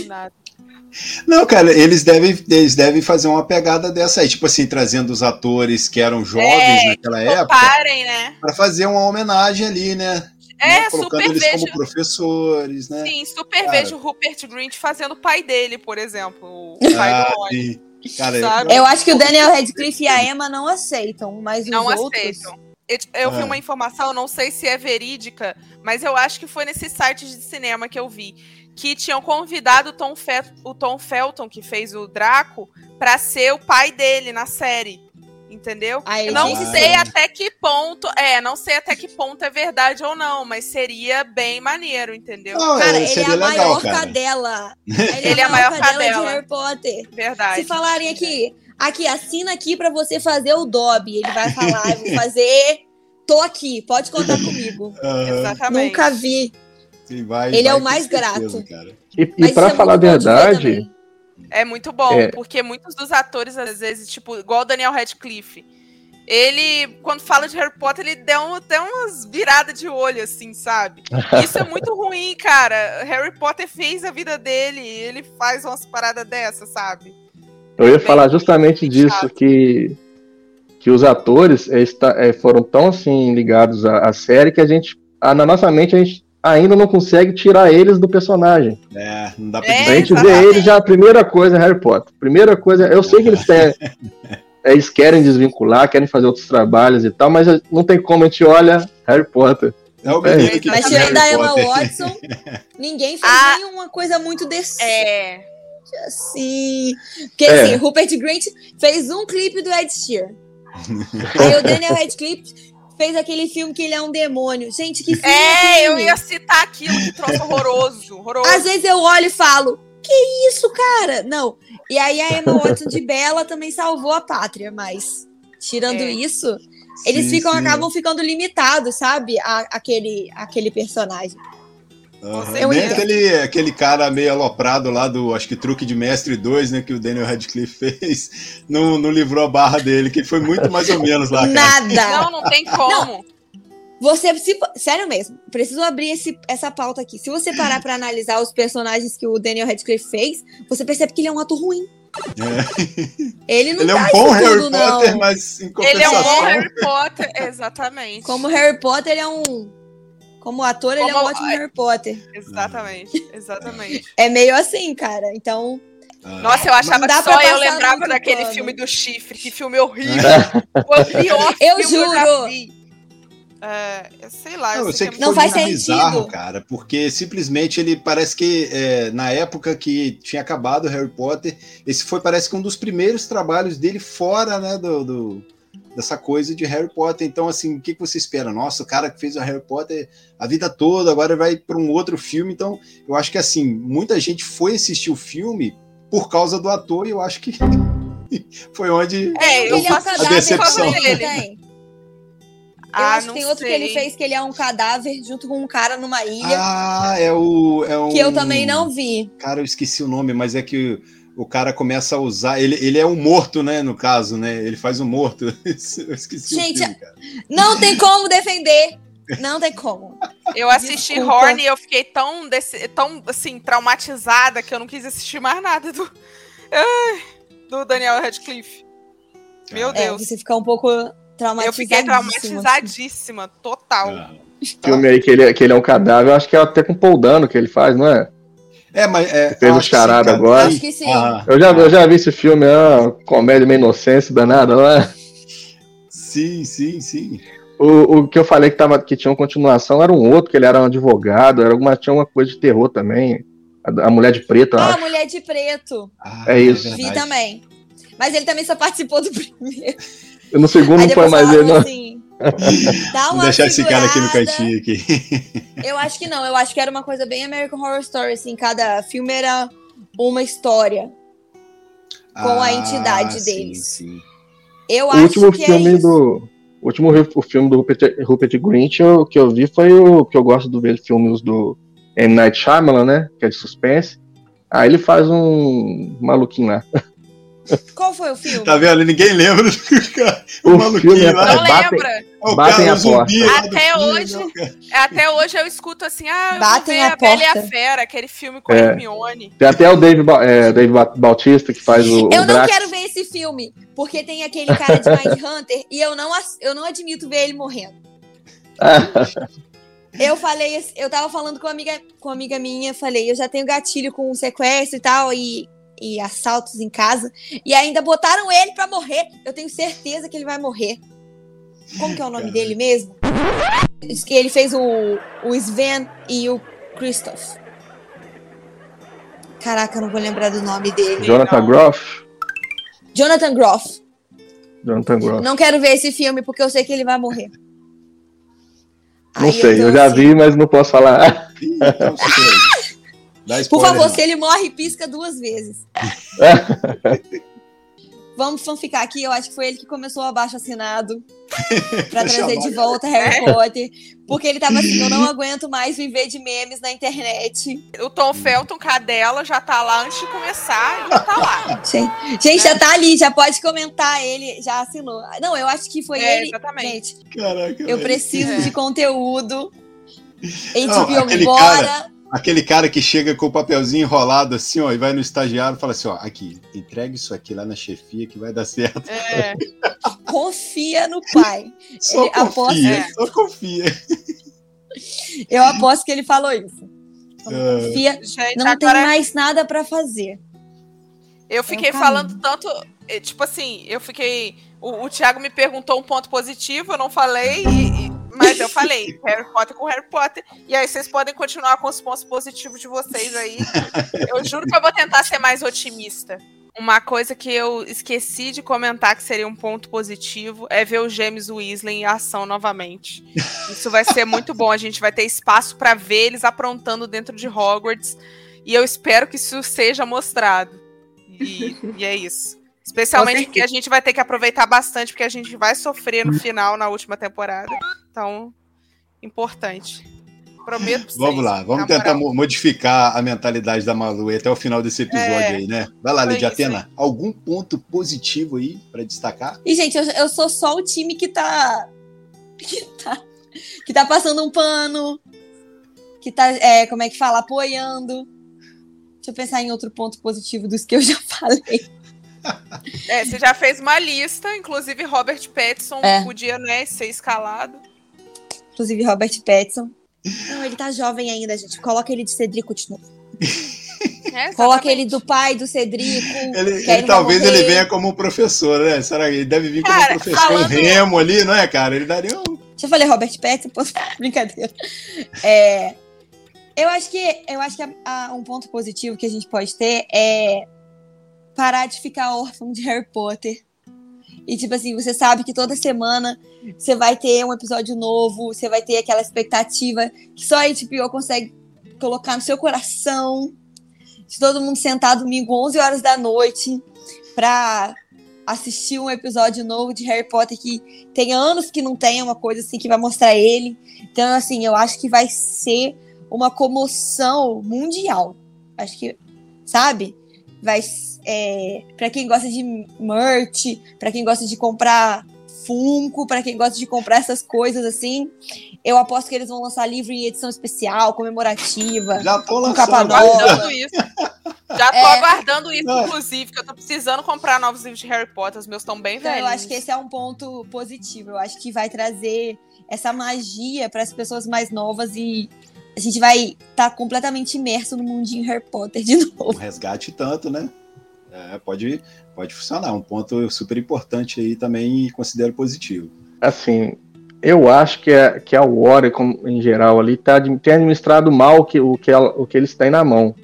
Nada. Não, cara, eles devem, eles devem fazer uma pegada dessa aí, tipo assim, trazendo os atores que eram jovens É, naquela época, Comparem, né? pra fazer uma homenagem ali, né? É, Né? Colocando super eles vejo. como professores, né? Sim, super Cara. vejo o Rupert Grint fazendo o pai dele, por exemplo. O pai Ah, do Rony. Cara, Sabe? Eu acho que o Daniel Radcliffe e a Emma não aceitam, mas os Não outros. aceitam. Eu, eu vi É. uma informação, não sei se é verídica, mas eu acho que foi nesse site de cinema que eu vi. Que tinham convidado o Tom, Fe- o Tom Felton, que fez o Draco, pra ser o pai dele na série. Entendeu? Ele não disse sei até que ponto. É, não sei até que ponto é verdade ou não, mas seria bem maneiro, entendeu? Não, Cara, é, ele é seria a legal, maior cara. cadela. Ele é a maior cadela. de Harry Potter. Verdade. Se falarem aqui, aqui, assina aqui pra você fazer o Dobby. Ele vai falar, eu vou fazer. Tô aqui, pode contar comigo. Exatamente. Nunca vi. sim, vai- Ele é vai o mais certeza, grato. cara. E, e isso é falar a verdade. É muito bom, É. porque muitos dos atores, às vezes, tipo, igual o Daniel Radcliffe, ele, quando fala de Harry Potter, ele deu até umas viradas de olho, assim, sabe? Isso é muito ruim, cara. Harry Potter fez a vida dele, ele faz umas paradas dessas, sabe? eu ia Bem, falar justamente disso, chato. que, que os atores é, está- é, foram tão assim ligados à, à série que a gente, ah, na nossa mente, a gente ainda não consegue tirar eles do personagem. É, não dá pra É, a gente vê eles já, a primeira coisa é Harry Potter. Primeira coisa, eu sei que eles têm. é, Eles querem desvincular, querem fazer outros trabalhos e tal, mas não tem como, a gente olha Harry Potter. É o menino que Mas tirando a Harry Emma Potter. Watson, ninguém fez Ah. nenhuma coisa muito decente. É. assim. Porque É. assim, Rupert Grint fez um clipe do Ed Sheeran. Aí o Daniel Radcliffe fez aquele filme que ele é um demônio. Gente, que filme É, é eu ia citar aquilo que troço horroroso. horroroso. Às vezes eu olho e falo, que isso, cara? Não. E aí a Emma Watson de Bella também salvou a pátria, mas tirando É. isso, eles Sim, ficam, sim. acabam ficando limitados, sabe? A, aquele, aquele personagem. Eu Nem aquele, aquele cara meio aloprado lá do, acho que Truque de Mestre 2, né, que o Daniel Radcliffe fez, não, não livrou a barra dele, que foi muito mais ou menos lá, cara. Nada. Não, não tem como. Você, se, sério mesmo, preciso abrir esse, essa pauta aqui. Se você parar pra analisar os personagens que o Daniel Radcliffe fez, você percebe que ele é um ator ruim. Ele não Ele é um bom tudo, Harry não. Potter, mas em Ele é um bom compensação... Harry Potter, exatamente. Como Harry Potter, ele é um. Como ator, ele é um Como- ótimo Harry Potter. Exatamente, exatamente. É meio assim, cara. Então, Ah, Nossa, eu achava que só eu lembrava daquele pano. filme do chifre, que filme horrível. Foi o pior Eu filme que eu já juro. vi. É, eu sei lá, Não, eu sei sei que que é Não faz muito sentido. bizarro, cara, porque simplesmente ele parece que é, na época que tinha acabado o Harry Potter, esse foi parece que um dos primeiros trabalhos dele fora, né, do, do- dessa coisa de Harry Potter. Então, assim, o que, que você espera? Nossa, o cara que fez o Harry Potter a vida toda, agora vai para um outro filme. Então, eu acho que assim, muita gente foi assistir o filme por causa do ator e eu acho que foi onde É, eu ele é um faço cadáver decepção. dele. Eu Ah, acho que tem outro que ele sei. fez que ele é um cadáver junto com um cara numa ilha. Ah, é o é um Que eu também não vi. Cara, eu esqueci o nome, mas é que o cara começa a usar. Ele, ele é um morto, né? No caso, né? Ele faz um morto. Eu esqueci Gente, o filme, cara. Não tem como defender. Não tem como. Eu assisti Desculpa. Horn e eu fiquei tão, desse- tão assim, traumatizada que eu não quis assistir mais nada do, Ai, do Daniel Radcliffe. Meu É, Deus. você fica um pouco traumatizado. eu fiquei traumatizadíssima, total. Ah. filme aí que ele, que ele é um cadáver, eu acho que é até com Paul Dano que ele faz, não é? É, mas. É, Fez o charada cara. agora. Acho que sim. Ah, Eu já, eu já vi esse filme, é uma comédia meio inocência danada, não é? sim, sim, sim. O, o que eu falei que, tava, que tinha uma continuação era um outro, que ele era um advogado, era alguma, tinha uma coisa de terror também. A, a Mulher de Preto, Ah, acho. Mulher de Preto. Ah, É isso. Vi verdade. também. Mas ele também só participou do primeiro. E No segundo não foi mais ele, não. assim. Dá uma deixar esse cara aqui no cantinho aqui. Eu acho que não, eu acho que era uma coisa bem American Horror Story, assim, cada filme era uma história. Com a entidade Ah, sim, deles. sim. Eu O acho último que é filme isso. do. O último o filme do Rupert, Rupert Grint eu- que eu vi foi o que eu gosto de ver filmes do M. Night Shyamalan, né? Que é de suspense. Aí ele faz um maluquinho lá. Qual foi o filme? Tá vendo? Ninguém lembra do cara. O, O maluquinho filme é- lá. Não batem- lembra? É o batem a o porta. Até filme, hoje. não. Até hoje eu escuto assim, ah, Batem a a Bela e a. Fera, aquele filme com a É. Hermione. Tem até o Dave, é, Dave Ba- Bautista que faz o, o Eu não Drax. quero ver esse filme, porque tem aquele cara de Mind Hunter e eu não, eu não admito ver ele morrendo. Eu falei, eu tava falando com uma amiga, com uma amiga minha, falei, eu já tenho gatilho com sequestro e tal, e, e assaltos em casa, e ainda botaram ele pra morrer. Eu tenho certeza que ele vai morrer. Como que é o nome dele mesmo? Que ele fez o, o Sven e o Christoph. Caraca, eu não vou lembrar do nome dele. Jonathan Não. Groff. Jonathan Groff. Jonathan Groff. Não quero ver esse filme porque eu sei que ele vai morrer. Não Aí sei, tô eu já assim, vi, mas não posso falar. Então, Por favor, não. se ele morre, pisca duas vezes. Vamos fanficar aqui, eu acho que foi ele que começou o abaixo assinado pra trazer de volta Harry Potter. Porque ele tava assim, eu não aguento mais viver de memes na internet. O Tom Felton, cadela, já tá lá antes de começar, já tá lá. Gente, gente, já tá ali, já pode comentar, ele já assinou. Não, eu acho que foi É, ele. exatamente. Gente, Caraca, eu velho. preciso É. de conteúdo. Não, HBO, aquele bora. cara- Aquele cara que chega com o papelzinho enrolado assim, ó, e vai no estagiário e fala assim, ó, aqui, entrega isso aqui lá na chefia que vai dar certo. É, Confia no pai. Só Ele aposta- confia, é. só confia. Eu aposto que ele falou isso. É. Confia, gente, não tem mais nada pra fazer. eu fiquei É o caminho. falando tanto. Tipo assim, eu fiquei. O, o Thiago me perguntou um ponto positivo, eu não falei, e- e- mas eu falei Harry Potter com Harry Potter. E aí vocês podem continuar com os pontos positivos de vocês aí. Eu juro que eu vou tentar ser mais otimista. Uma coisa que eu esqueci de comentar que seria um ponto positivo é ver o James Weasley em ação novamente. Isso vai ser muito bom. A gente vai ter espaço para ver eles aprontando dentro de Hogwarts. E eu espero que isso seja mostrado. E, e é isso. Especialmente porque a gente vai ter que aproveitar bastante, porque a gente vai sofrer no final, na última temporada. Então, importante. Prometo Vamos vocês, lá, vamos tentar moral. mo- modificar a mentalidade da Malu até o final desse episódio É, aí, né? Vai lá, Lidia Atena, algum ponto positivo aí pra destacar? E, gente, eu, eu sou só o time que tá. Que tá, que tá passando um pano. Que tá, é, como é que fala? Apoiando. Deixa eu pensar em outro ponto positivo dos que eu já falei. É, você já fez uma lista, inclusive Robert Pattinson É. podia né, ser escalado. Inclusive, Robert Pattinson. Não, ele tá jovem ainda, gente. Coloca ele de Cedrico de novo. É, Coloca ele do pai do Cedrico. Ele, ele talvez morrer. ele venha como um professor, né? Será que ele deve vir como Cara, um professor, um falando- remo ali, não é, cara? Ele daria um. Já falei Robert Pattinson, pô, brincadeira. É, eu acho que, eu acho que a- a- um ponto positivo que a gente pode ter é parar de ficar órfão de Harry Potter. E, tipo assim, você sabe que toda semana você vai ter um episódio novo, você vai ter aquela expectativa que só a HBO consegue colocar no seu coração. De todo mundo sentar domingo, 11 horas da noite, pra assistir um episódio novo de Harry Potter que tem anos que não tem uma coisa assim que vai mostrar ele. Então, assim, eu acho que vai ser uma comoção mundial. Acho que, sabe? Vai é, para quem gosta de merch, para quem gosta de comprar Funko, para quem gosta de comprar essas coisas assim, eu aposto que eles vão lançar livro em edição especial, comemorativa. Já tô Com capa lançando. nova. aguardando isso. Já tô É. aguardando isso, Não. inclusive, que eu tô precisando comprar novos livros de Harry Potter. Os meus estão bem Então, velhos. eu acho que esse é um ponto positivo. Eu acho que vai trazer essa magia para as pessoas mais novas e a gente vai estar completamente imerso no mundinho Harry Potter de Um novo. resgate tanto, né? É, pode, pode funcionar. Um ponto super importante aí também e considero positivo. Assim, eu acho que, é, que a Warner, como- em geral, ali, tá, tem administrado mal que, o, que ela- o que eles têm na mão.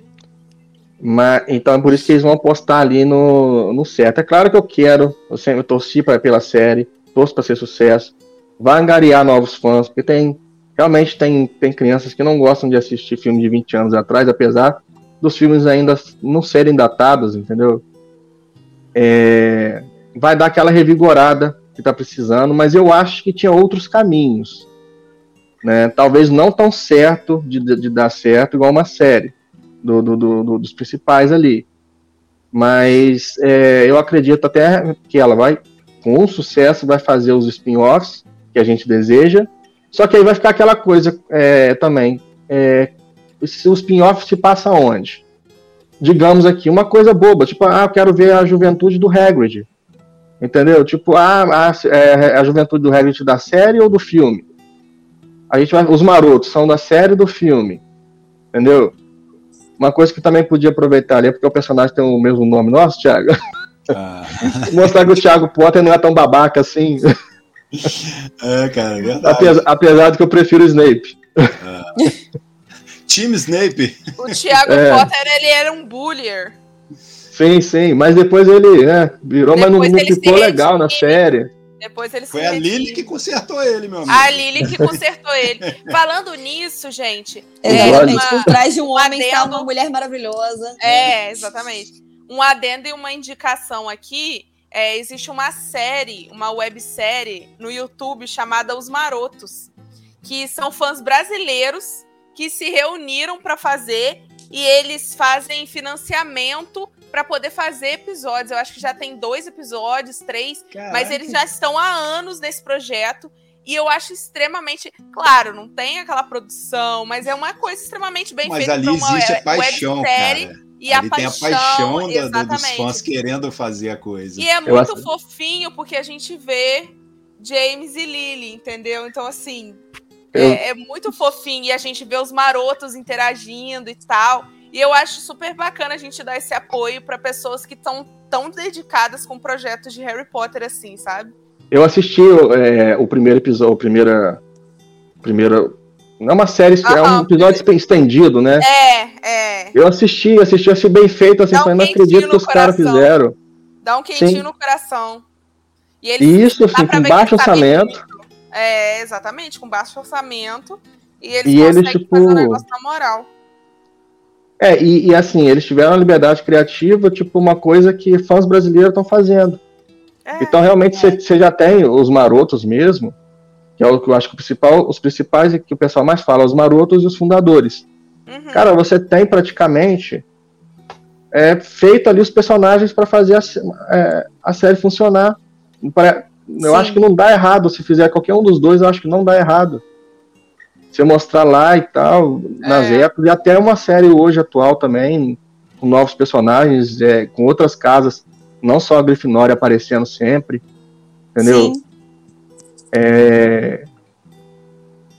Mas, então é por isso que eles vão apostar ali no, no certo. É claro que eu quero, eu sempre torci pra, pela série, torço para ser sucesso. Vai angariar novos fãs, porque tem realmente tem, tem crianças que não gostam de assistir filme de 20 anos atrás, apesar dos filmes ainda não serem datados, entendeu? É, vai dar aquela revigorada que tá precisando, mas eu acho que tinha outros caminhos. Né? Talvez não tão certo de, de- de dar certo igual uma série do- do- do- dos principais ali. Mas é, eu acredito até que ela vai, com sucesso, vai fazer os spin-offs que a gente deseja. Só que aí vai ficar aquela coisa é, também. É, se o spin-off se passa onde? Digamos aqui, uma coisa boba, tipo, ah, eu quero ver a juventude do Hagrid. Entendeu? Tipo, ah, a, é, a juventude do Hagrid da série ou do filme? A gente vai, os marotos são da série ou do filme? Entendeu? Uma coisa que também podia aproveitar ali, é porque o personagem tem o mesmo nome nosso, Thiago. Ah, Mostrar que o Thiago Potter não é tão babaca assim. é, cara, é verdade. apesar, apesar de que eu prefiro o Snape. Time Snape. O Thiago É. Potter, ele era um bullier. Sim, sim. Mas depois ele né, virou, mas não, Depois não ficou legal na série. Depois ele Foi se a. Lily que consertou ele, meu amigo. A Lily que consertou ele. Falando nisso, gente. Exatamente. uma- Por trás de um um homem está adendo. uma mulher maravilhosa. É, exatamente. Um adendo e uma indicação aqui. É, existe uma série, uma websérie no YouTube chamada Os Marotos, que são fãs brasileiros que se reuniram para fazer e eles fazem financiamento para poder fazer episódios. Eu acho que já tem dois episódios, três, mas Caraca. eles já estão há anos nesse projeto. E eu acho extremamente. Claro, não tem aquela produção, mas é uma coisa extremamente bem Mas feita. ali pra uma existe a paixão, websérie. cara. E a ali tem paixão, a paixão da- do- dos fãs querendo fazer a coisa. E é Eu muito acho- fofinho porque a gente vê James e Lily, entendeu? Então, assim, Eu- é, é muito fofinho. E a gente vê os marotos interagindo e tal. E eu acho super bacana a gente dar esse apoio para pessoas que estão tão dedicadas com projetos de Harry Potter, assim, sabe? Eu assisti é, o primeiro episódio, a primeira, primeira Não é uma série, é um episódio estendido, né? É, é. Eu assisti, assisti, assim, bem feito, assim, um não acredito que os caras fizeram. Dá um quentinho Sim. no coração. E eles, isso, assim, com baixo orçamento. É, exatamente, com baixo orçamento. E eles E eles, conseguem tipo, fazer o negócio na moral. É, e, e, assim, eles tiveram a liberdade criativa, tipo, uma coisa que fãs brasileiros estão fazendo. É, Então, realmente, você já tem os marotos mesmo, que é o que eu acho que o principal, os principais e que o pessoal mais fala, os marotos e os fundadores. uhum. Cara, você tem praticamente é, feito ali os personagens para fazer a, é, a série funcionar. Pra- Eu Sim. acho que não dá errado. Se fizer qualquer um dos dois, eu acho que não dá errado. Se mostrar lá e tal, nas É. épocas, e até uma série hoje atual também, com novos personagens, é, com outras casas, não só a Grifinória aparecendo sempre, entendeu? Sim. É,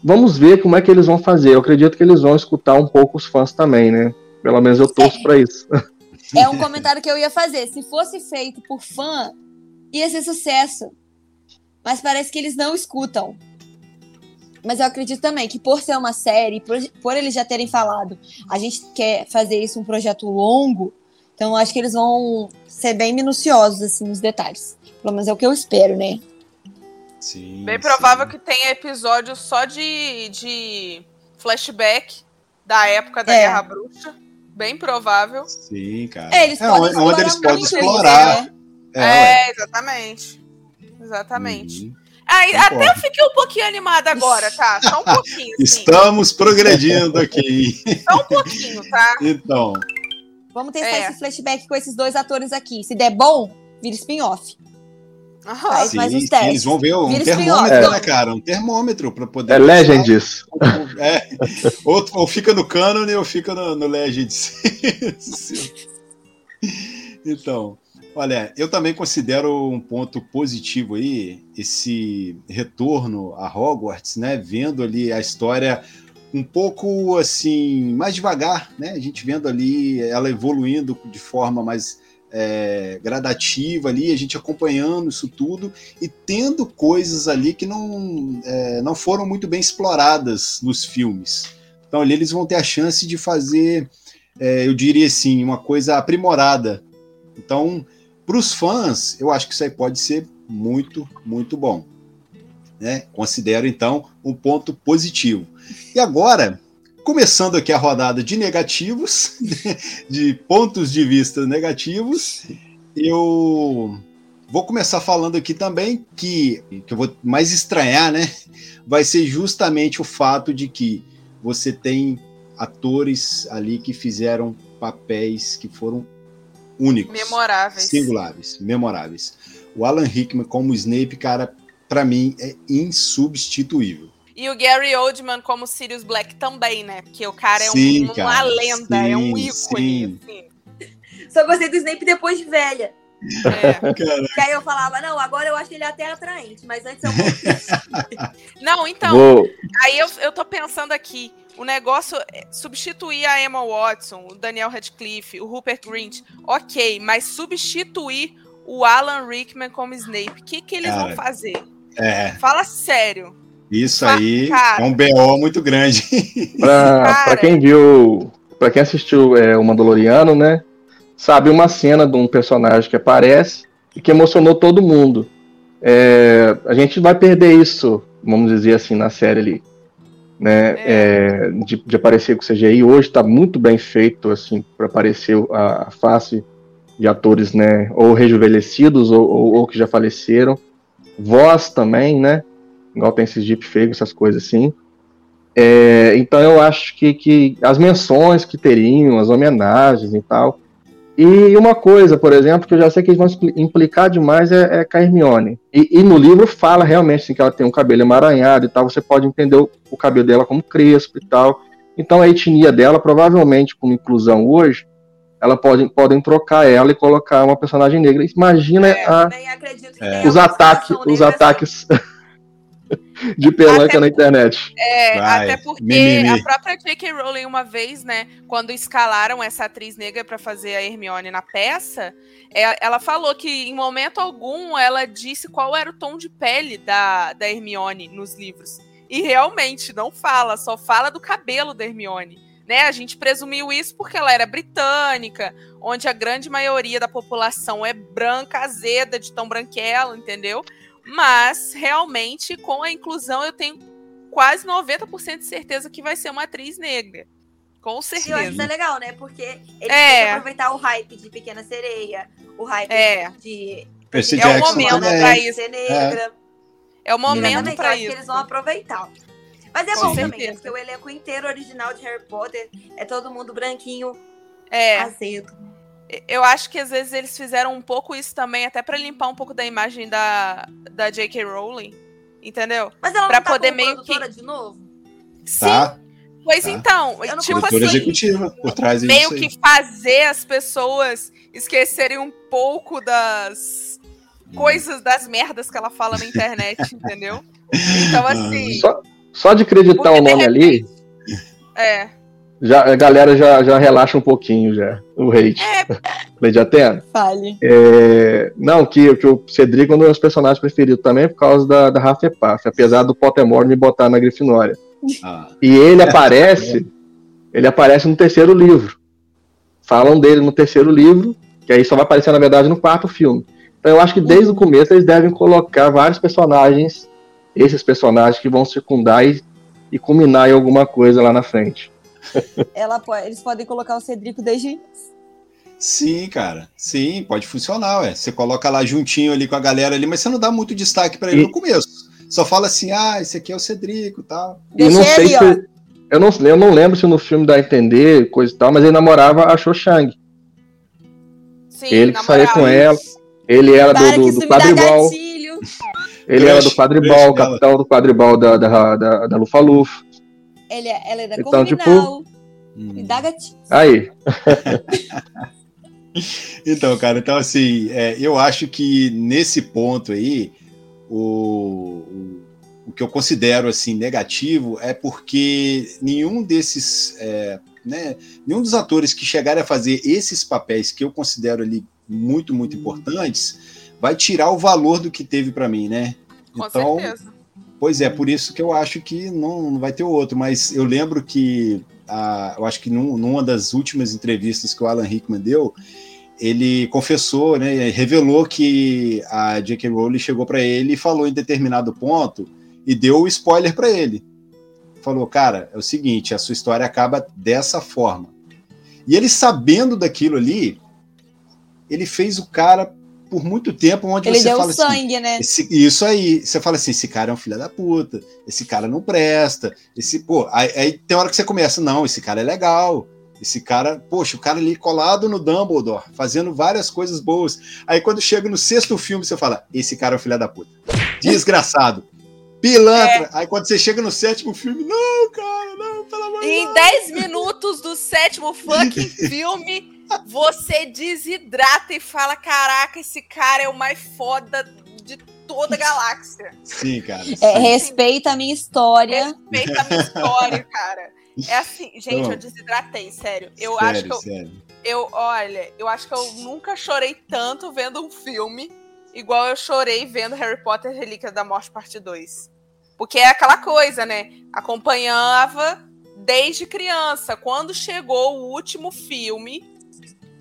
Vamos ver como é que eles vão fazer. Eu acredito que eles vão escutar um pouco os fãs também, né? Pelo menos eu torço pra isso. É um comentário que eu ia fazer. Se fosse feito por fã, ia ser sucesso. Mas parece que eles não escutam. Mas eu acredito também que por ser uma série, por, por eles já terem falado, a gente quer fazer isso um projeto longo, então eu acho que eles vão ser bem minuciosos assim nos detalhes. Pelo menos é o que eu espero, né? Sim, Bem sim. provável que tenha episódio só de, de flashback da época da É. Guerra Bruxa. Bem provável. Sim, cara. É, eles podem onde- onde eles explorar podem explorar. né? É. É, exatamente. Exatamente. Uhum. Aí, até eu fiquei um pouquinho animada agora, tá? Só um pouquinho, sim. Estamos progredindo aqui. Só um pouquinho, tá? Então, Vamos testar É. esse flashback com esses dois atores aqui. Se der bom, vira spin-off. Aham. Faz sim, mais uns sim, testes. eles vão ver um Vira termômetro, né, cara? Um termômetro para poder. É Legends. É, ou, ou fica no canon ou fica no, no Legends. então, olha, eu também considero um ponto positivo aí esse retorno a Hogwarts, né? Vendo ali a história um pouco assim, mais devagar, né? A gente vendo ali ela evoluindo de forma mais é, gradativa ali, a gente acompanhando isso tudo e tendo coisas ali que não, é, não foram muito bem exploradas nos filmes. Então ali eles vão ter a chance de fazer, é, eu diria assim, uma coisa aprimorada. Então, para os fãs, eu acho que isso aí pode ser muito, muito bom. Né? Considero então um ponto positivo. E agora, começando aqui a rodada de negativos, de pontos de vista negativos, eu vou começar falando aqui também que, que eu vou mais estranhar, né? Vai ser justamente o fato de que você tem atores ali que fizeram papéis que foram únicos, Memoráveis. singulares, memoráveis. O Alan Rickman como Snape, cara, para mim é insubstituível. E o Gary Oldman como Sirius Black também, né? Porque o cara é Sim, um- cara, uma lenda, é um sim, ícone. assim. Só gostei do Snape depois de velha. É. Cara, Que aí eu falava, não, agora eu acho ele até atraente, mas antes eu vou. Não, então, Vou, aí eu, eu tô pensando aqui. O negócio é substituir a Emma Watson, o Daniel Radcliffe, o Rupert Grint, ok, mas substituir o Alan Rickman como Snape, o que, que eles Cara. vão fazer? é, Fala sério. isso aí cara. é um BO muito grande. pra quem viu, pra quem assistiu é, o Mandaloriano, né? Sabe uma cena de um personagem que aparece e que emocionou todo mundo. É, a gente vai perder isso, vamos dizer assim, na série ali. Né, é, de, de aparecer com CGI hoje está muito bem feito assim para aparecer a, a face de atores né ou rejuvenescidos ou, ou, ou que já faleceram. Voz também né igual tem esses deepfakes essas coisas assim. É, então eu acho que, que as menções que teriam, as homenagens e tal. E uma coisa, por exemplo, que eu já sei que eles vão implicar demais é, é com a Hermione. E, e no livro fala realmente assim, que ela tem um cabelo emaranhado e tal, você pode entender o, o cabelo dela como crespo e tal. Então a etnia dela, provavelmente com inclusão hoje, ela pode, podem trocar ela e colocar uma personagem negra. Imagina É, a- É. tenha os uma ataques, os ataques de pelanca Até na internet. É, Vai, até porque mimimi. a própria J.K. Rowling, uma vez, né, quando escalaram essa atriz negra pra fazer a Hermione na peça, é, ela falou que em momento algum ela disse qual era o tom de pele da, da Hermione nos livros. E realmente não fala, só fala do cabelo da Hermione. Né? A gente presumiu isso porque ela era britânica, onde a grande maioria da população é branca, azeda, de tão branquela, entendeu? Mas realmente, com a inclusão, eu tenho quase 90% de certeza que vai ser uma atriz negra. Com certeza. E eu acho isso é legal, né? Porque eles É. têm que aproveitar o hype de Pequena Sereia, o hype É. de Percy É o momento também. pra isso. ser negra. É o momento eu para acho que isso. eles vão aproveitar. Mas é Com bom também, certeza. né? porque o elenco inteiro original de Harry Potter é todo mundo branquinho, É, azedo. Eu acho que às vezes eles fizeram um pouco isso também, até pra limpar um pouco da imagem da, da J.K. Rowling. Entendeu? Mas ela Pra não tá poder meio produtora de novo? Sim, Tá? pois tá. então. Eu não Tipo Diretora assim, executiva por trás disso meio que fazer as pessoas esquecerem um pouco das coisas, das merdas que ela fala na internet, entendeu? Então, assim, Só, só de acreditar o de nome ali, é. Já, a galera já, já relaxa um pouquinho já, o hate. É, Lady Atena. Fale. É, não, que, que o Cedric é um dos meus personagens preferidos também por causa da, da Hufflepuff, apesar do Pottermore me botar na Grifinória. Ah, E ele aparece, ele aparece no terceiro livro. Falam dele no terceiro livro, que aí só vai aparecer, na verdade, no quarto filme. Então eu acho que desde o começo eles devem colocar vários personagens, esses personagens que vão circundar e, e culminar em alguma coisa lá na frente. Ela pode, eles podem colocar o Cedrico desde o início. sim, cara. Sim, pode funcionar, ué. Você coloca lá juntinho ali com a galera ali, mas você não dá muito destaque pra ele E- no começo. Só fala assim, ah, esse aqui é o Cedrico e tal. E Deixa não sei se. Eu não, eu não lembro se no filme dá a entender, coisa e tal, mas ele namorava a Cho Chang. sim, Ele que na saía com ela. Ele era Para do, do, do quadribol. Ele era do quadribol, capitão do quadribol da, da, da, da Lufa-Lufa. Ele é, ela é da Então, tipo, Corvinal. Hum. Dá gatilho. Aí, Então, cara, então assim, é, eu acho que nesse ponto aí, o, o, o que eu considero assim negativo é porque nenhum desses, é, né, nenhum dos atores que chegarem a fazer esses papéis que eu considero ali muito, muito importantes, vai tirar o valor do que teve para mim, né? Com então, certeza. Pois é, por isso que eu acho que não, não vai ter outro. Mas eu lembro que, ah, eu acho que num- numa das últimas entrevistas que o Alan Rickman deu, ele confessou, né, revelou que a J.K. Rowling chegou para ele e falou em determinado ponto e deu o spoiler para ele. Falou, cara, é o seguinte, a sua história acaba dessa forma. E ele sabendo daquilo ali, ele fez o cara por muito tempo onde Ele você deu fala assim, sangue, né? esse- isso aí, você fala assim, esse cara é um filho da puta, esse cara não presta, esse, pô, aí, aí tem hora que você começa, não, esse cara é legal, esse cara, poxa, o cara ali colado no Dumbledore, fazendo várias coisas boas. Aí quando chega no sexto filme, você fala, esse cara é um filho da puta, desgraçado, pilantra. Aí quando você chega no sétimo filme, não, cara, não, pelo amor de Em 10 minutos do sétimo fucking filme, você desidrata e fala: Caraca, esse cara é o mais foda de toda a galáxia. Sim, cara. É, sim. respeita a minha história. Respeita a minha história, cara. É assim, gente, eu desidratei, sério. Eu sério, acho que eu, sério. eu, olha, eu acho que eu nunca chorei tanto vendo um filme igual eu chorei vendo Harry Potter Relíquia da Morte Parte 2. Porque é aquela coisa, né? Acompanhava desde criança. Quando chegou o último filme,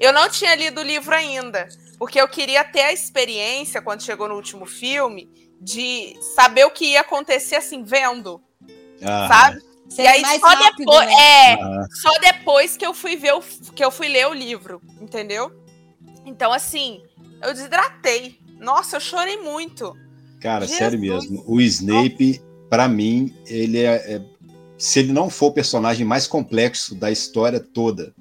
eu não tinha lido o livro ainda. Porque eu queria ter a experiência, quando chegou no último filme, de saber o que ia acontecer assim, vendo, Ah, sabe? Ser e aí só rápido, depois, né? é, ah, só depois que eu fui ver o, que eu fui ler o livro, entendeu? Então assim, eu desidratei. Nossa, eu chorei muito. Cara, Jesus. sério mesmo. O Snape, pra mim, ele é, é- Se ele não for o personagem mais complexo da história toda,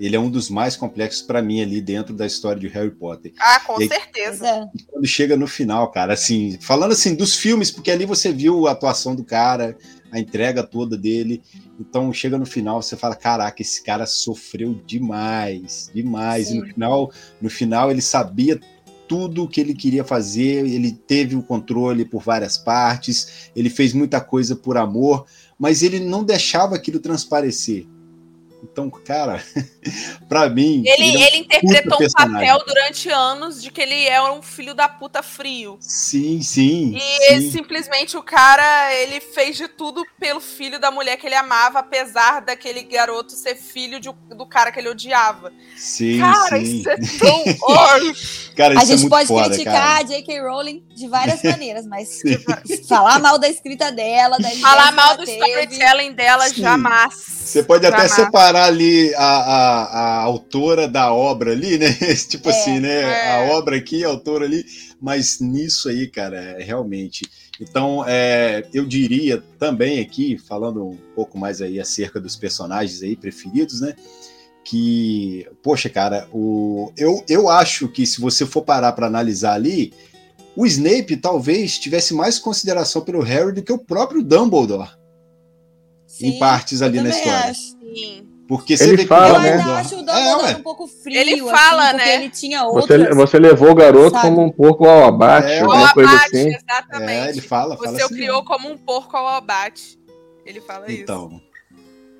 ele é um dos mais complexos pra mim ali dentro da história de Harry Potter. Ah, com E aí- certeza. é. Quando chega no final, cara, assim, falando assim dos filmes, porque ali você viu a atuação do cara, a entrega toda dele. Então chega no final, você fala, caraca, esse cara sofreu demais, demais. E no Sim. final, no final ele sabia tudo o que ele queria fazer, ele teve o controle por várias partes, ele fez muita coisa por amor, mas ele não deixava aquilo transparecer. Então, cara, pra mim. Ele, é um ele interpretou um personagem. papel durante anos de que ele é um filho da puta frio. Sim, sim. E sim. ele, simplesmente o cara, ele fez de tudo pelo filho da mulher que ele amava, apesar daquele garoto ser filho de- do cara que ele odiava. Sim, cara, sim. isso é tão. Cara, A é gente muito pode foda, criticar cara. a J.K. Rowling de várias maneiras, mas falar mal da escrita dela, da Falar mal do storytelling dela, Sim. jamais. Você pode até Jamais. Separar ali a, a, a autora da obra ali, né? tipo É, assim, né? é. A obra aqui, a autora ali. Mas nisso aí, cara, é, realmente. Então, é, eu diria também aqui, falando um pouco mais aí acerca dos personagens aí preferidos, né? Que, poxa, cara, o, eu, eu acho que se você for parar para analisar ali, o Snape talvez tivesse mais consideração pelo Harry do que o próprio Dumbledore, em Sim, partes ali na história. acho. Sim. Porque você Ele vê que fala, Eu o né? Dumbledore- acho o É, Dumbledore ué. um pouco frio, Ele assim, fala, porque né? ele tinha Você, outras... você levou o garoto Sabe? como um porco ao abate, É, alguma Ao coisa abate, assim. exatamente. É, ele fala, fala Você o assim, criou como um porco ao abate. Ele fala isso. Então,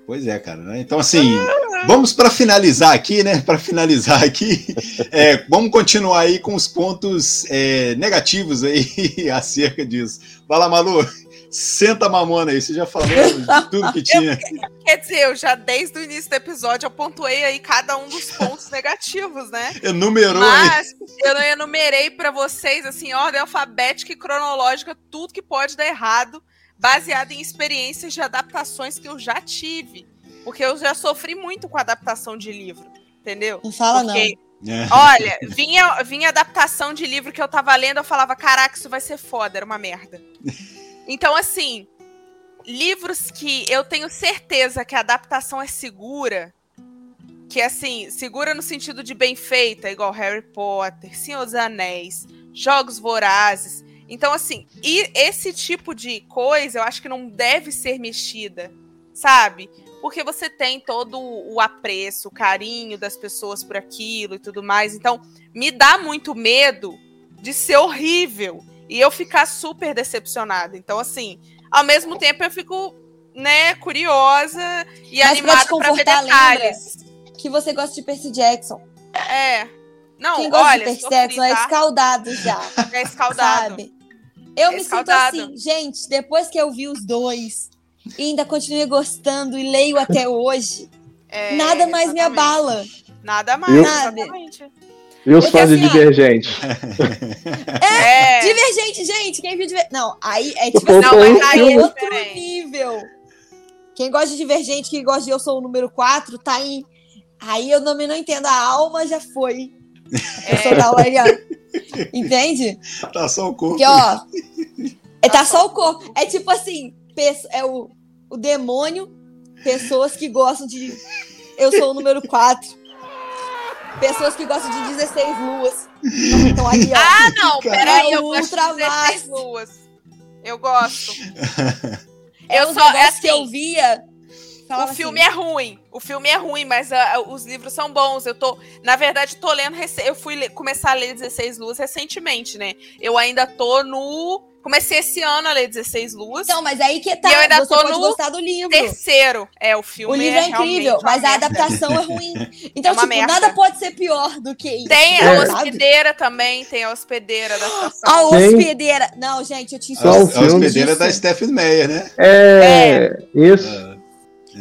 pois é, cara. né? Então, assim, vamos para finalizar aqui, né? Para finalizar aqui, é, vamos continuar aí com os pontos é, negativos aí acerca disso. Vai lá, Malu, senta a mamona aí. Você já falou de tudo que tinha. Quer dizer, eu já desde o início do episódio eu pontuei aí cada um dos pontos negativos, né? Enumerou aí. Mas eu não enumerei pra vocês, assim, ordem alfabética e cronológica, tudo que pode dar errado, baseado em experiências de adaptações que eu já tive. Porque eu já sofri muito com adaptação de livro, entendeu? Não fala Porque, É. olha, vinha, vinha adaptação de livro que eu tava lendo, eu falava, caraca, isso vai ser foda, era uma merda. Então, assim, livros que eu tenho certeza que a adaptação é segura, que assim, segura no sentido de bem feita, igual Harry Potter, Senhor dos Anéis, Jogos Vorazes. Então, assim, e esse tipo de coisa eu acho que não deve ser mexida, sabe? Porque você tem todo o apreço, o carinho das pessoas por aquilo e tudo mais. Então, me dá muito medo de ser horrível e eu ficar super decepcionada. Então, assim, ao mesmo tempo eu fico, né, curiosa e Mas animada pra ver confortar, detalhes. Que você gosta de Percy Jackson. É. Não, Quem gosta olha, de Percy Jackson é tá? escaldado já, É escaldado. sabe? Eu É me escaldado. sinto assim, gente, depois que eu vi os dois e ainda continuei gostando e leio até hoje, É, nada mais me exatamente. abala. Nada mais, Eu- exatamente. E os fãs de assim, ó, Divergente? É. Divergente, gente, quem viu Divergente... Não, aí é tipo Não, assim, mas é aí é outro diferente. nível. Quem gosta de Divergente, quem gosta de Eu Sou o Número 4, tá em... Aí eu também não entendo, a alma já foi. É. Eu sou da Lariana. Entende? Tá só o corpo. Porque, ó, é, tá só o corpo. É tipo assim, é o, o demônio, pessoas que gostam de. Eu sou o número 4. Pessoas que gostam de 16 luas. Então aí, ó. Ah, não, peraí, É eu gosto de ultra 16 máximo. luas. Eu gosto. é eu só- é negócios que assim, eu via. O filme assim, é ruim. O filme é ruim, mas ah, os livros são bons. Eu tô, na verdade, tô lendo. Eu fui começar a ler 16 Luas recentemente, né? Eu ainda tô no. Comecei esse ano a ler 16 Luas. Então, mas aí que tá. E eu ainda Você tô pode no gostar do livro. terceiro. É, o filme O livro é, realmente incrível, mas a merda. adaptação é ruim. Então, É tipo, merda. nada pode ser pior do que isso. Tem É. a sabe? hospedeira também, tem a hospedeira da A estação. Tem. hospedeira. Não, gente, eu Só A, a hospedeira disso. da Stephanie Meyer, né? É, isso.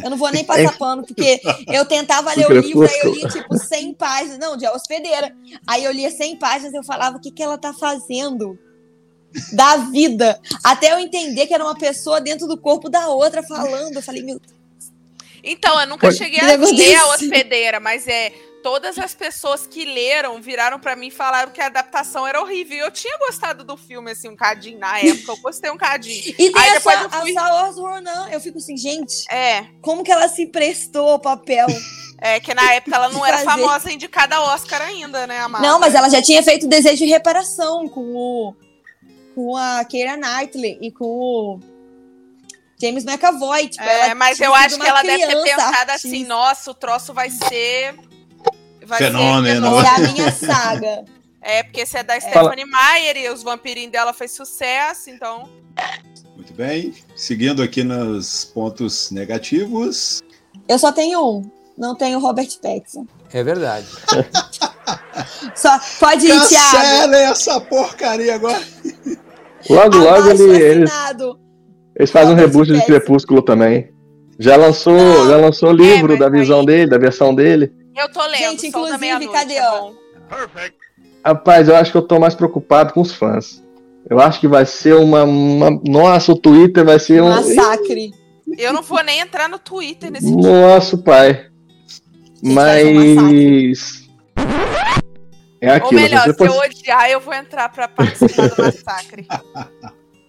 Eu não vou nem passar pano, porque eu tentava ler o livro, aí eu lia tipo 100 páginas. Não, de hospedeira. Aí eu lia 100 páginas e eu falava, o que, que ela tá fazendo? Da vida. Até eu entender que era uma pessoa dentro do corpo da outra falando. Eu falei, meu Então, eu nunca Foi- cheguei a ler a hospedeira, mas é. Todas as pessoas que leram viraram pra mim e falaram que a adaptação era horrível. Eu tinha gostado do filme, assim, um cadinho na época. Eu gostei um cadinho. E tem Aí a, depois Sa eu fui- Ronan. Eu fico assim, gente, É, como que ela se prestou ao papel? é que na época ela não era famosa indicada Oscar ainda, né, Amada? Não, mas ela já tinha feito Desejo de Reparação com o com a Keira Knightley e com o James McAvoy. Tipo, É, ela mas eu acho que ela deve ter pensado artista. assim, nossa, o troço vai ser. Vai Fenômeno. Ser é a minha saga. É, porque esse é da Stephanie Meyer e os vampirinhos dela fez sucesso, então. Muito bem. Seguindo aqui nos pontos negativos. Eu só tenho um. não tem o Robert Pattinson. É verdade. Só pode ir, Thiago. Cancela essa porcaria agora. Logo, logo ele, eles, eles fazem um reboot de. Crepúsculo também. Já lançou, Não. já lançou o livro mas da visão aí- dele, da versão dele. Eu tô lendo, Gente, inclusive, cadê, é ó? bom. Rapaz, eu acho que eu tô mais preocupado com os fãs. Eu acho que vai ser uma. uma- Nossa, o Twitter vai ser um. Massacre. Eu não vou nem entrar no Twitter nesse dia. Nossa, pai. Gente, vai ser um Mas. É Ou aquilo. melhor, se eu odiar, eu vou entrar pra participar do massacre.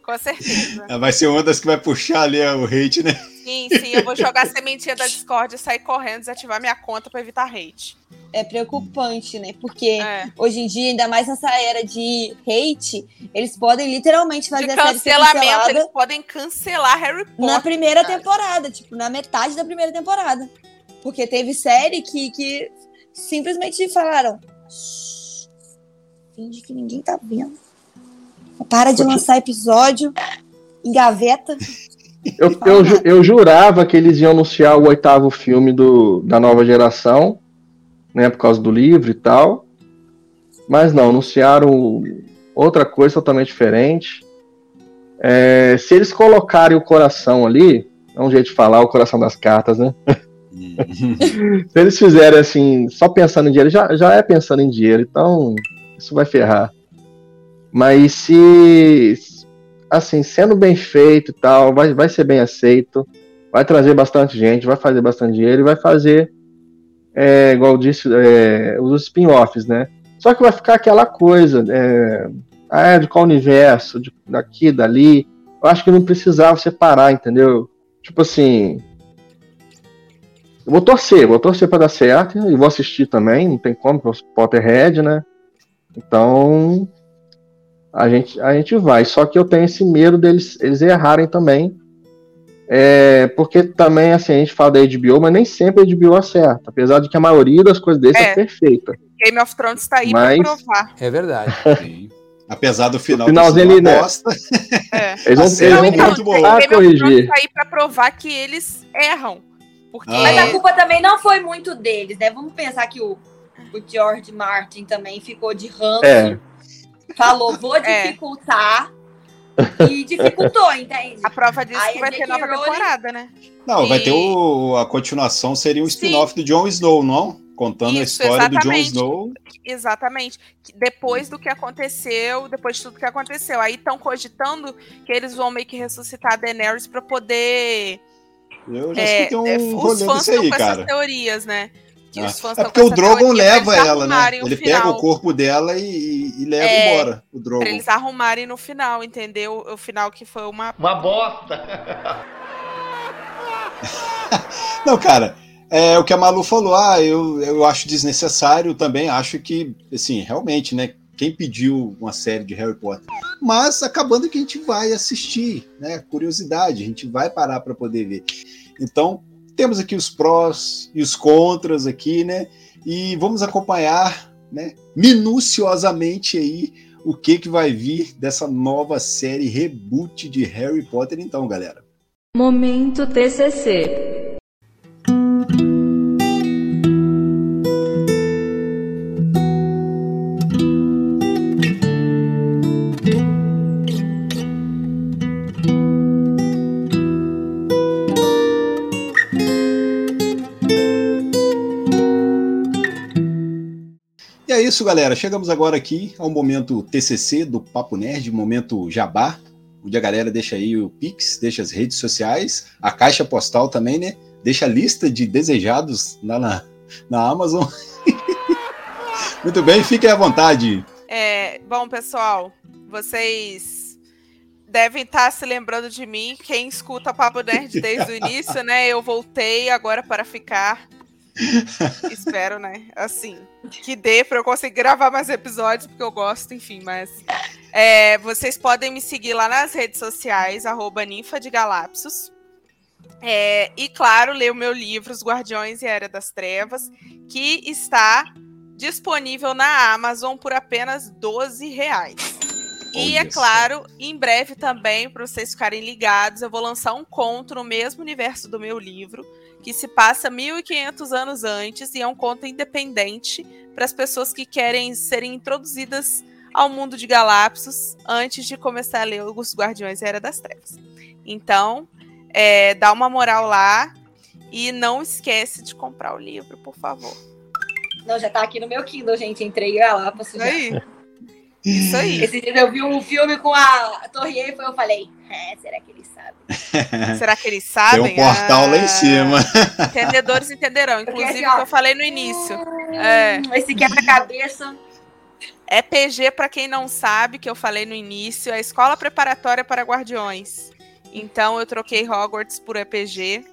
Com certeza. Vai ser uma das que vai puxar ali o hate, né? Sim, sim, eu vou jogar a sementinha da Discord e sair correndo, desativar minha conta pra evitar hate. É preocupante, né? Porque É. hoje em dia, ainda mais nessa era de hate, eles podem literalmente fazer De a série ser cancelamento, eles podem cancelar Harry Potter. na primeira cara. temporada, tipo, na metade da primeira temporada. Porque teve série que, que simplesmente falaram. "Shh, Finge que ninguém tá vendo. Para de lançar episódio. Engaveta. Eu, eu, eu jurava que eles iam anunciar o oitavo filme do, da nova geração, né? Por causa do livro e tal. Mas não, anunciaram outra coisa totalmente diferente. É, se eles colocarem o coração ali, é um jeito de falar, o coração das cartas, né? Se eles fizerem assim, só pensando em dinheiro, já, já é pensando em dinheiro, então isso vai ferrar. Mas se, assim, sendo bem feito e tal, vai, vai ser bem aceito, vai trazer bastante gente, vai fazer bastante dinheiro e vai fazer, é, igual disse, é, os spin-offs, né? Só que vai ficar aquela coisa, é, ah, é, de qual universo, de, daqui, dali. Eu acho que não precisava separar, entendeu? Tipo assim, eu vou torcer, vou torcer pra dar certo e vou assistir também, não tem como, Potterhead, né? Então, a gente, a gente vai. Só que eu tenho esse medo deles eles errarem também. É, porque também, assim, a gente fala da HBO, mas nem sempre a HBO acerta. Apesar de que a maioria das coisas deles é, É. perfeita. Game of Thrones tá aí Mas- pra provar. É verdade. Sim. Apesar do final O finalzinho uma ali, né? bosta, É. Eles vão, A série eles é vão muito então, boa. tentar Game of Thrones corrigir. tá aí pra provar que eles erram. Porque Ah. Mas a culpa também não foi muito deles, né? Vamos pensar que o, o George Martin também ficou de ranço. É. Falou, vou É. dificultar. E dificultou, entende? a prova disso Aí que a vai ter nova Rowling- temporada, né? Não, vai E- ter o, a continuação, seria um Sim. spin-off do Jon Snow, não? Contando a Isso, história do Jon exatamente. Snow. Exatamente. Depois do que aconteceu, depois de tudo que aconteceu. Aí estão cogitando que eles vão meio que ressuscitar a Daenerys pra poder. Eu já É, escutei um é, os rolê fãs desse estão aí, com cara. essas teorias, né? Que Ah, os fãs É porque o Drogon leva ela, né? Ele pega final. o corpo dela e, e leva É, embora o Drogon. Pra eles arrumarem no final, entendeu? O final que foi uma. Uma bosta. Não, cara, é o que a Malu falou, ah, eu, eu acho desnecessário também, acho que, assim, realmente, né, quem pediu uma série de Harry Potter? Mas acabando que a gente vai assistir, né, curiosidade, a gente vai parar para poder ver. Então, temos aqui os prós e os contras aqui, né, e vamos acompanhar, né, minuciosamente aí o que que vai vir dessa nova série reboot de Harry Potter então, galera. Momento TCC. E é isso, galera. Chegamos agora aqui ao momento TCC do Papo Nerd, momento Jabá, onde a galera deixa aí o Pix, deixa as redes sociais, a caixa postal também, né? Deixa a lista de desejados lá na, na Amazon. Muito bem, fiquem à vontade. É, bom, pessoal, vocês devem estar se lembrando de mim. Quem escuta Papo Nerd desde o início, né? Eu voltei agora para ficar. Espero, né? Assim, que dê para eu conseguir gravar mais episódios, porque eu gosto, enfim, mas. é, vocês podem me seguir lá nas redes sociais, arroba ninfa de Galapsos. É, e, claro, ler o meu livro, Os Guardiões e a Era das Trevas, que está disponível na Amazon por apenas 12 reais. E é claro, em breve também, para vocês ficarem ligados, eu vou lançar um conto no mesmo universo do meu livro, que se passa 1500 anos antes e é um conto independente para as pessoas que querem serem introduzidas ao mundo de Galápagos antes de começar a ler Os Guardiões e Era das Trevas. Então, é, dá uma moral lá e não esquece de comprar o livro, por favor. Não, já tá aqui no meu Kindle, gente. Entrei lá pra sujar. Aí. Isso aí. Esse dia eu vi um filme com a Torre Eiffel e eu falei, é, será que? Será que eles sabem? Tem um portal lá em cima. Entendedores entenderão. Porque, Inclusive, assim, ó, o que eu falei no início. É. Esse quebra-cabeça. É PG, para quem não sabe, que eu falei no início, é a Escola Preparatória para Guardiões. Então eu troquei Hogwarts por EPG.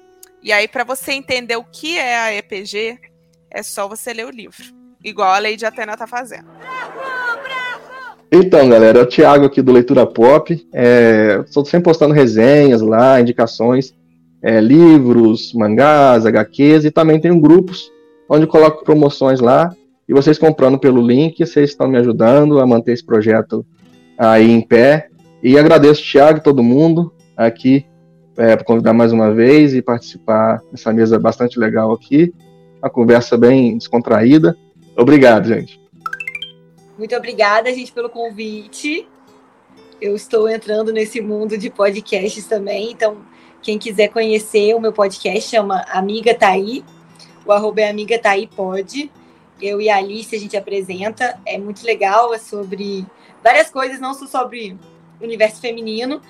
E aí, para você entender o que é a EPG, é só você ler o livro. Igual a Lady Atena tá fazendo. Então, galera, é o Thiago aqui do Leitura Pop. É, Estou sempre postando resenhas lá, indicações, é, livros, mangás, HQs e também tenho grupos onde coloco promoções lá. E vocês comprando pelo link, vocês estão me ajudando a manter esse projeto aí em pé. E agradeço, Thiago, e todo mundo aqui é, por convidar mais uma vez e participar dessa mesa bastante legal aqui. Uma conversa bem descontraída. Obrigado, gente. Muito obrigada, gente, pelo convite. Eu estou entrando nesse mundo de podcasts também, então quem quiser conhecer o meu podcast chama Amiga Taí. O arroba é Amiga Taí Pod. Eu e a Alice a gente apresenta. É muito legal, é sobre várias coisas, não só sobre universo feminino.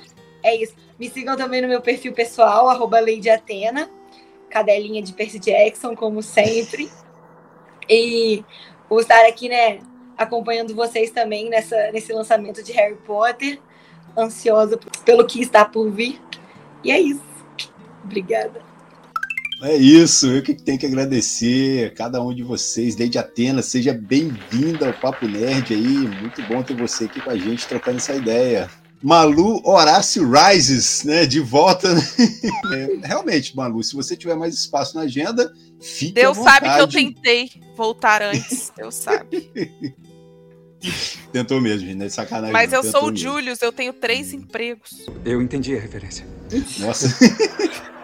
É isso. Me sigam também no meu perfil pessoal, arroba Lady Atena, cadelinha de Percy Jackson, como sempre. E vou estar aqui, né, acompanhando vocês também nessa, nesse lançamento de Harry Potter. Ansiosa pelo que está por vir. E é isso. Obrigada. É isso, eu que tenho que agradecer a cada um de vocês. Lady Atena, seja bem-vinda ao Papo Nerd aí. Muito bom ter você aqui com a gente trocando essa ideia. Malu Horácio Rises, né? De volta. né? É, realmente, Malu, se você tiver mais espaço na agenda, fique Deus à sabe que eu tentei voltar antes. Deus sabe. Tentou mesmo, gente, não é sacanagem. Mas eu sou o mesmo. Julius, eu tenho três empregos. Eu entendi a referência. Nossa.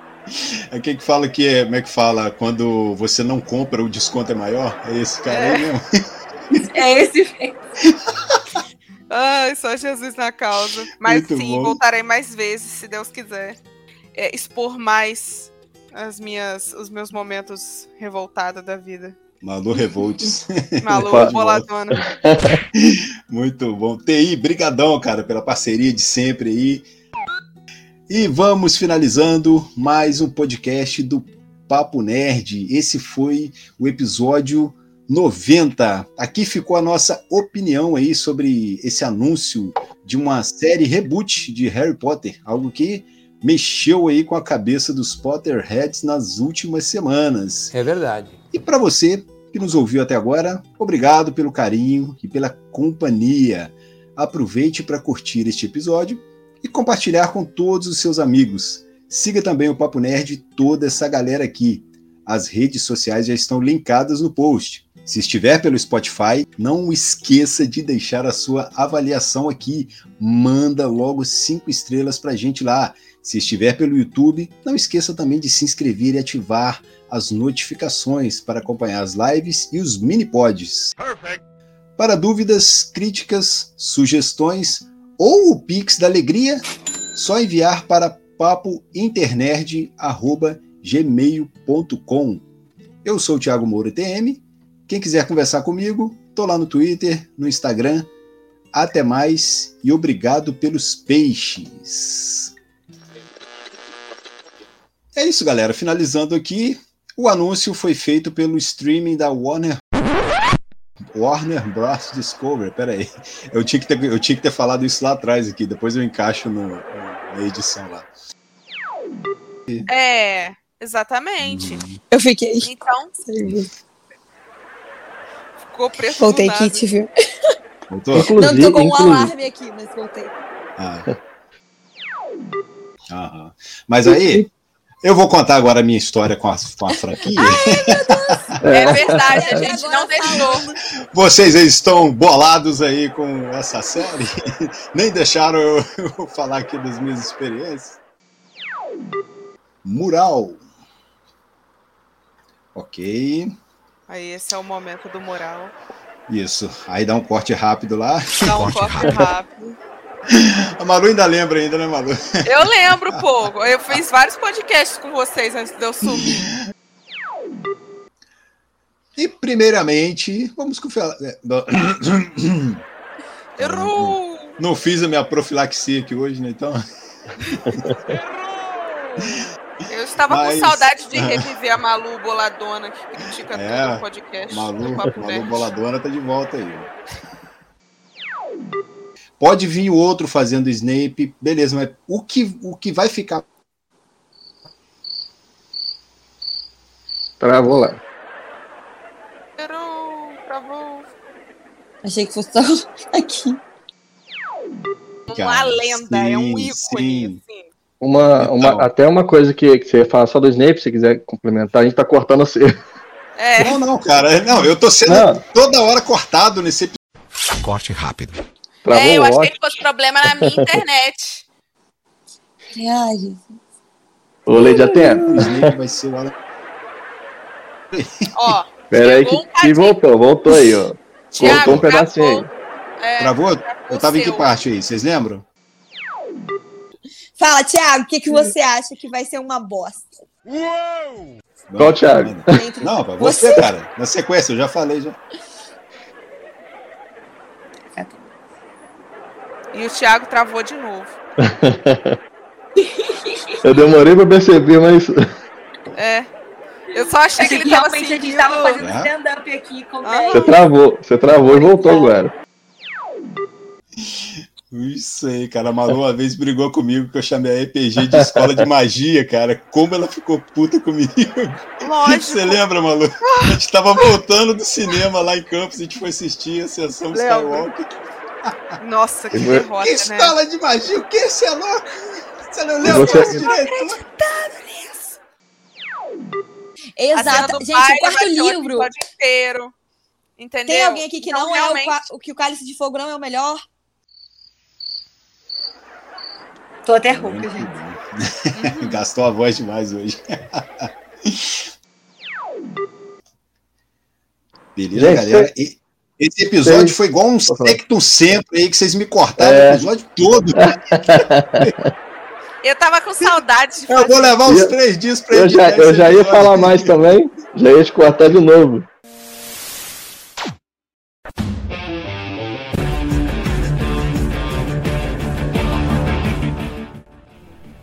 É quem que fala que é, como é que fala, quando você não compra, o desconto é maior? É esse cara aí mesmo? É esse mesmo. Ai, só Jesus na causa. Mas Muito sim, bom. voltarei mais vezes, se Deus quiser. É, expor mais as minhas, os meus momentos revoltada da vida. Malu Revolts. Malu, boladona. Muito bom. TI, brigadão, cara, pela parceria de sempre aí. E vamos finalizando mais um podcast do Papo Nerd. Esse foi o episódio 90. Aqui ficou a nossa opinião aí sobre esse anúncio de uma série reboot de Harry Potter, algo que mexeu aí com a cabeça dos Potterheads nas últimas semanas. É verdade. E para você que nos ouviu até agora, obrigado pelo carinho e pela companhia. Aproveite para curtir este episódio e compartilhar com todos os seus amigos. Siga também o Papo Nerd e toda essa galera aqui. As redes sociais já estão linkadas no post. Se estiver pelo Spotify, não esqueça de deixar a sua avaliação aqui. Manda logo cinco estrelas para a gente lá. Se estiver pelo YouTube, não esqueça também de se inscrever e ativar as notificações para acompanhar as lives e os mini pods. Para dúvidas, críticas, sugestões ou o Pix da Alegria, só enviar para papointernerd@gmail.com. Eu sou o Thiago Moura TM. Quem quiser conversar comigo, tô lá no Twitter, no Instagram. Até mais e obrigado pelos peixes. É isso, galera. Finalizando aqui, o anúncio foi feito pelo streaming da Warner Warner Bros. Discovery. Pera aí. Eu tinha, que ter, eu tinha que ter falado isso lá atrás aqui. Depois eu encaixo no, na edição lá. É, exatamente. Eu fiquei. Então, ficou preto do Voltei kit, viu? Voltou? Não, tô com um inclusive, alarme aqui, mas voltei. Ah. Aham. Mas aí, Eu vou contar agora a minha história com a, com a franquia. É verdade, a gente não deixou. Vocês estão bolados aí com essa série? Nem deixaram eu, eu falar aqui das minhas experiências. Mural. Ok. Aí esse é o momento do moral. Isso. Aí dá um corte rápido lá. Dá um corte rápido. A Malu ainda lembra ainda, né, Malu? Eu lembro, pô. Eu fiz vários podcasts com vocês antes de eu sumir. E primeiramente, vamos com é, Errou! Não, fiz a minha profilaxia aqui hoje, né? Então. Eu estava Mas- com saudade de reviver a Malu boladona que critica É, tudo no podcast. Malu, Malu. Boladona tá de volta aí. Pode vir o outro fazendo Snape, beleza, mas o que, o que vai ficar. Travou lá. Errou, travou. Achei que fosse só aqui. Uma lenda, é um sim, ícone. sim. Assim. Uma, Então. uma, até uma coisa que, que você ia falar só do Snape, se quiser complementar, a gente tá cortando você. É, Não, não, cara. Não, eu tô sendo Não. toda hora cortado nesse episódio. Corte rápido. Travou é, eu achei que fosse problema na minha internet. Ai, Jesus. Ô, Lady Atena, vai ser o Alan. Ó, pera aí Chegou um que, que voltou, voltou aí, ó. Thiago, Voltou um pedacinho aí. travou. É, Travou? Eu tava em que parte aí? Vocês lembram? Fala, Thiago, o que, que você acha que vai ser uma bosta? Qual, Não, Thiago? não. Entre- Não, pra você, cara. Na sequência, eu já falei já. E o Thiago travou de novo. Eu demorei pra perceber, mas. É. Eu só achei que Achei ele que tava realmente a gente seguindo... tava fazendo É? stand-up aqui com Ah. Você travou, você travou e voltou agora. Isso aí, cara. A Malu uma vez brigou comigo que eu chamei a EPG de escola de magia, cara. Como ela ficou puta comigo. Lógico. Você lembra, Malu? A gente tava voltando do cinema lá em Campos, a gente foi assistir a sessão Lembro. Skywalker. Nossa, que E vo- derrota, Que né? escola de magia? O que? Você é louco? Você não você- desse diretor? A cena Exato. Gente, o quarto o livro. inteiro. Entendeu? Tem alguém aqui que Então, não é o, realmente, qua- o que o Cálice de Fogo não é o melhor? Tô até rouca, gente. Gastou a voz demais hoje. Beleza, Gente, galera? E- Esse episódio foi igual um secto sempre aí que vocês me cortaram É. o episódio todo. Eu tava com saudade de Eu vou levar uns Eu- três dias pra Eu já, eu já ia falar mais também, já ia te cortar de novo.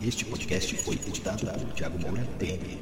Este podcast foi editado por Thiago Moura Temer.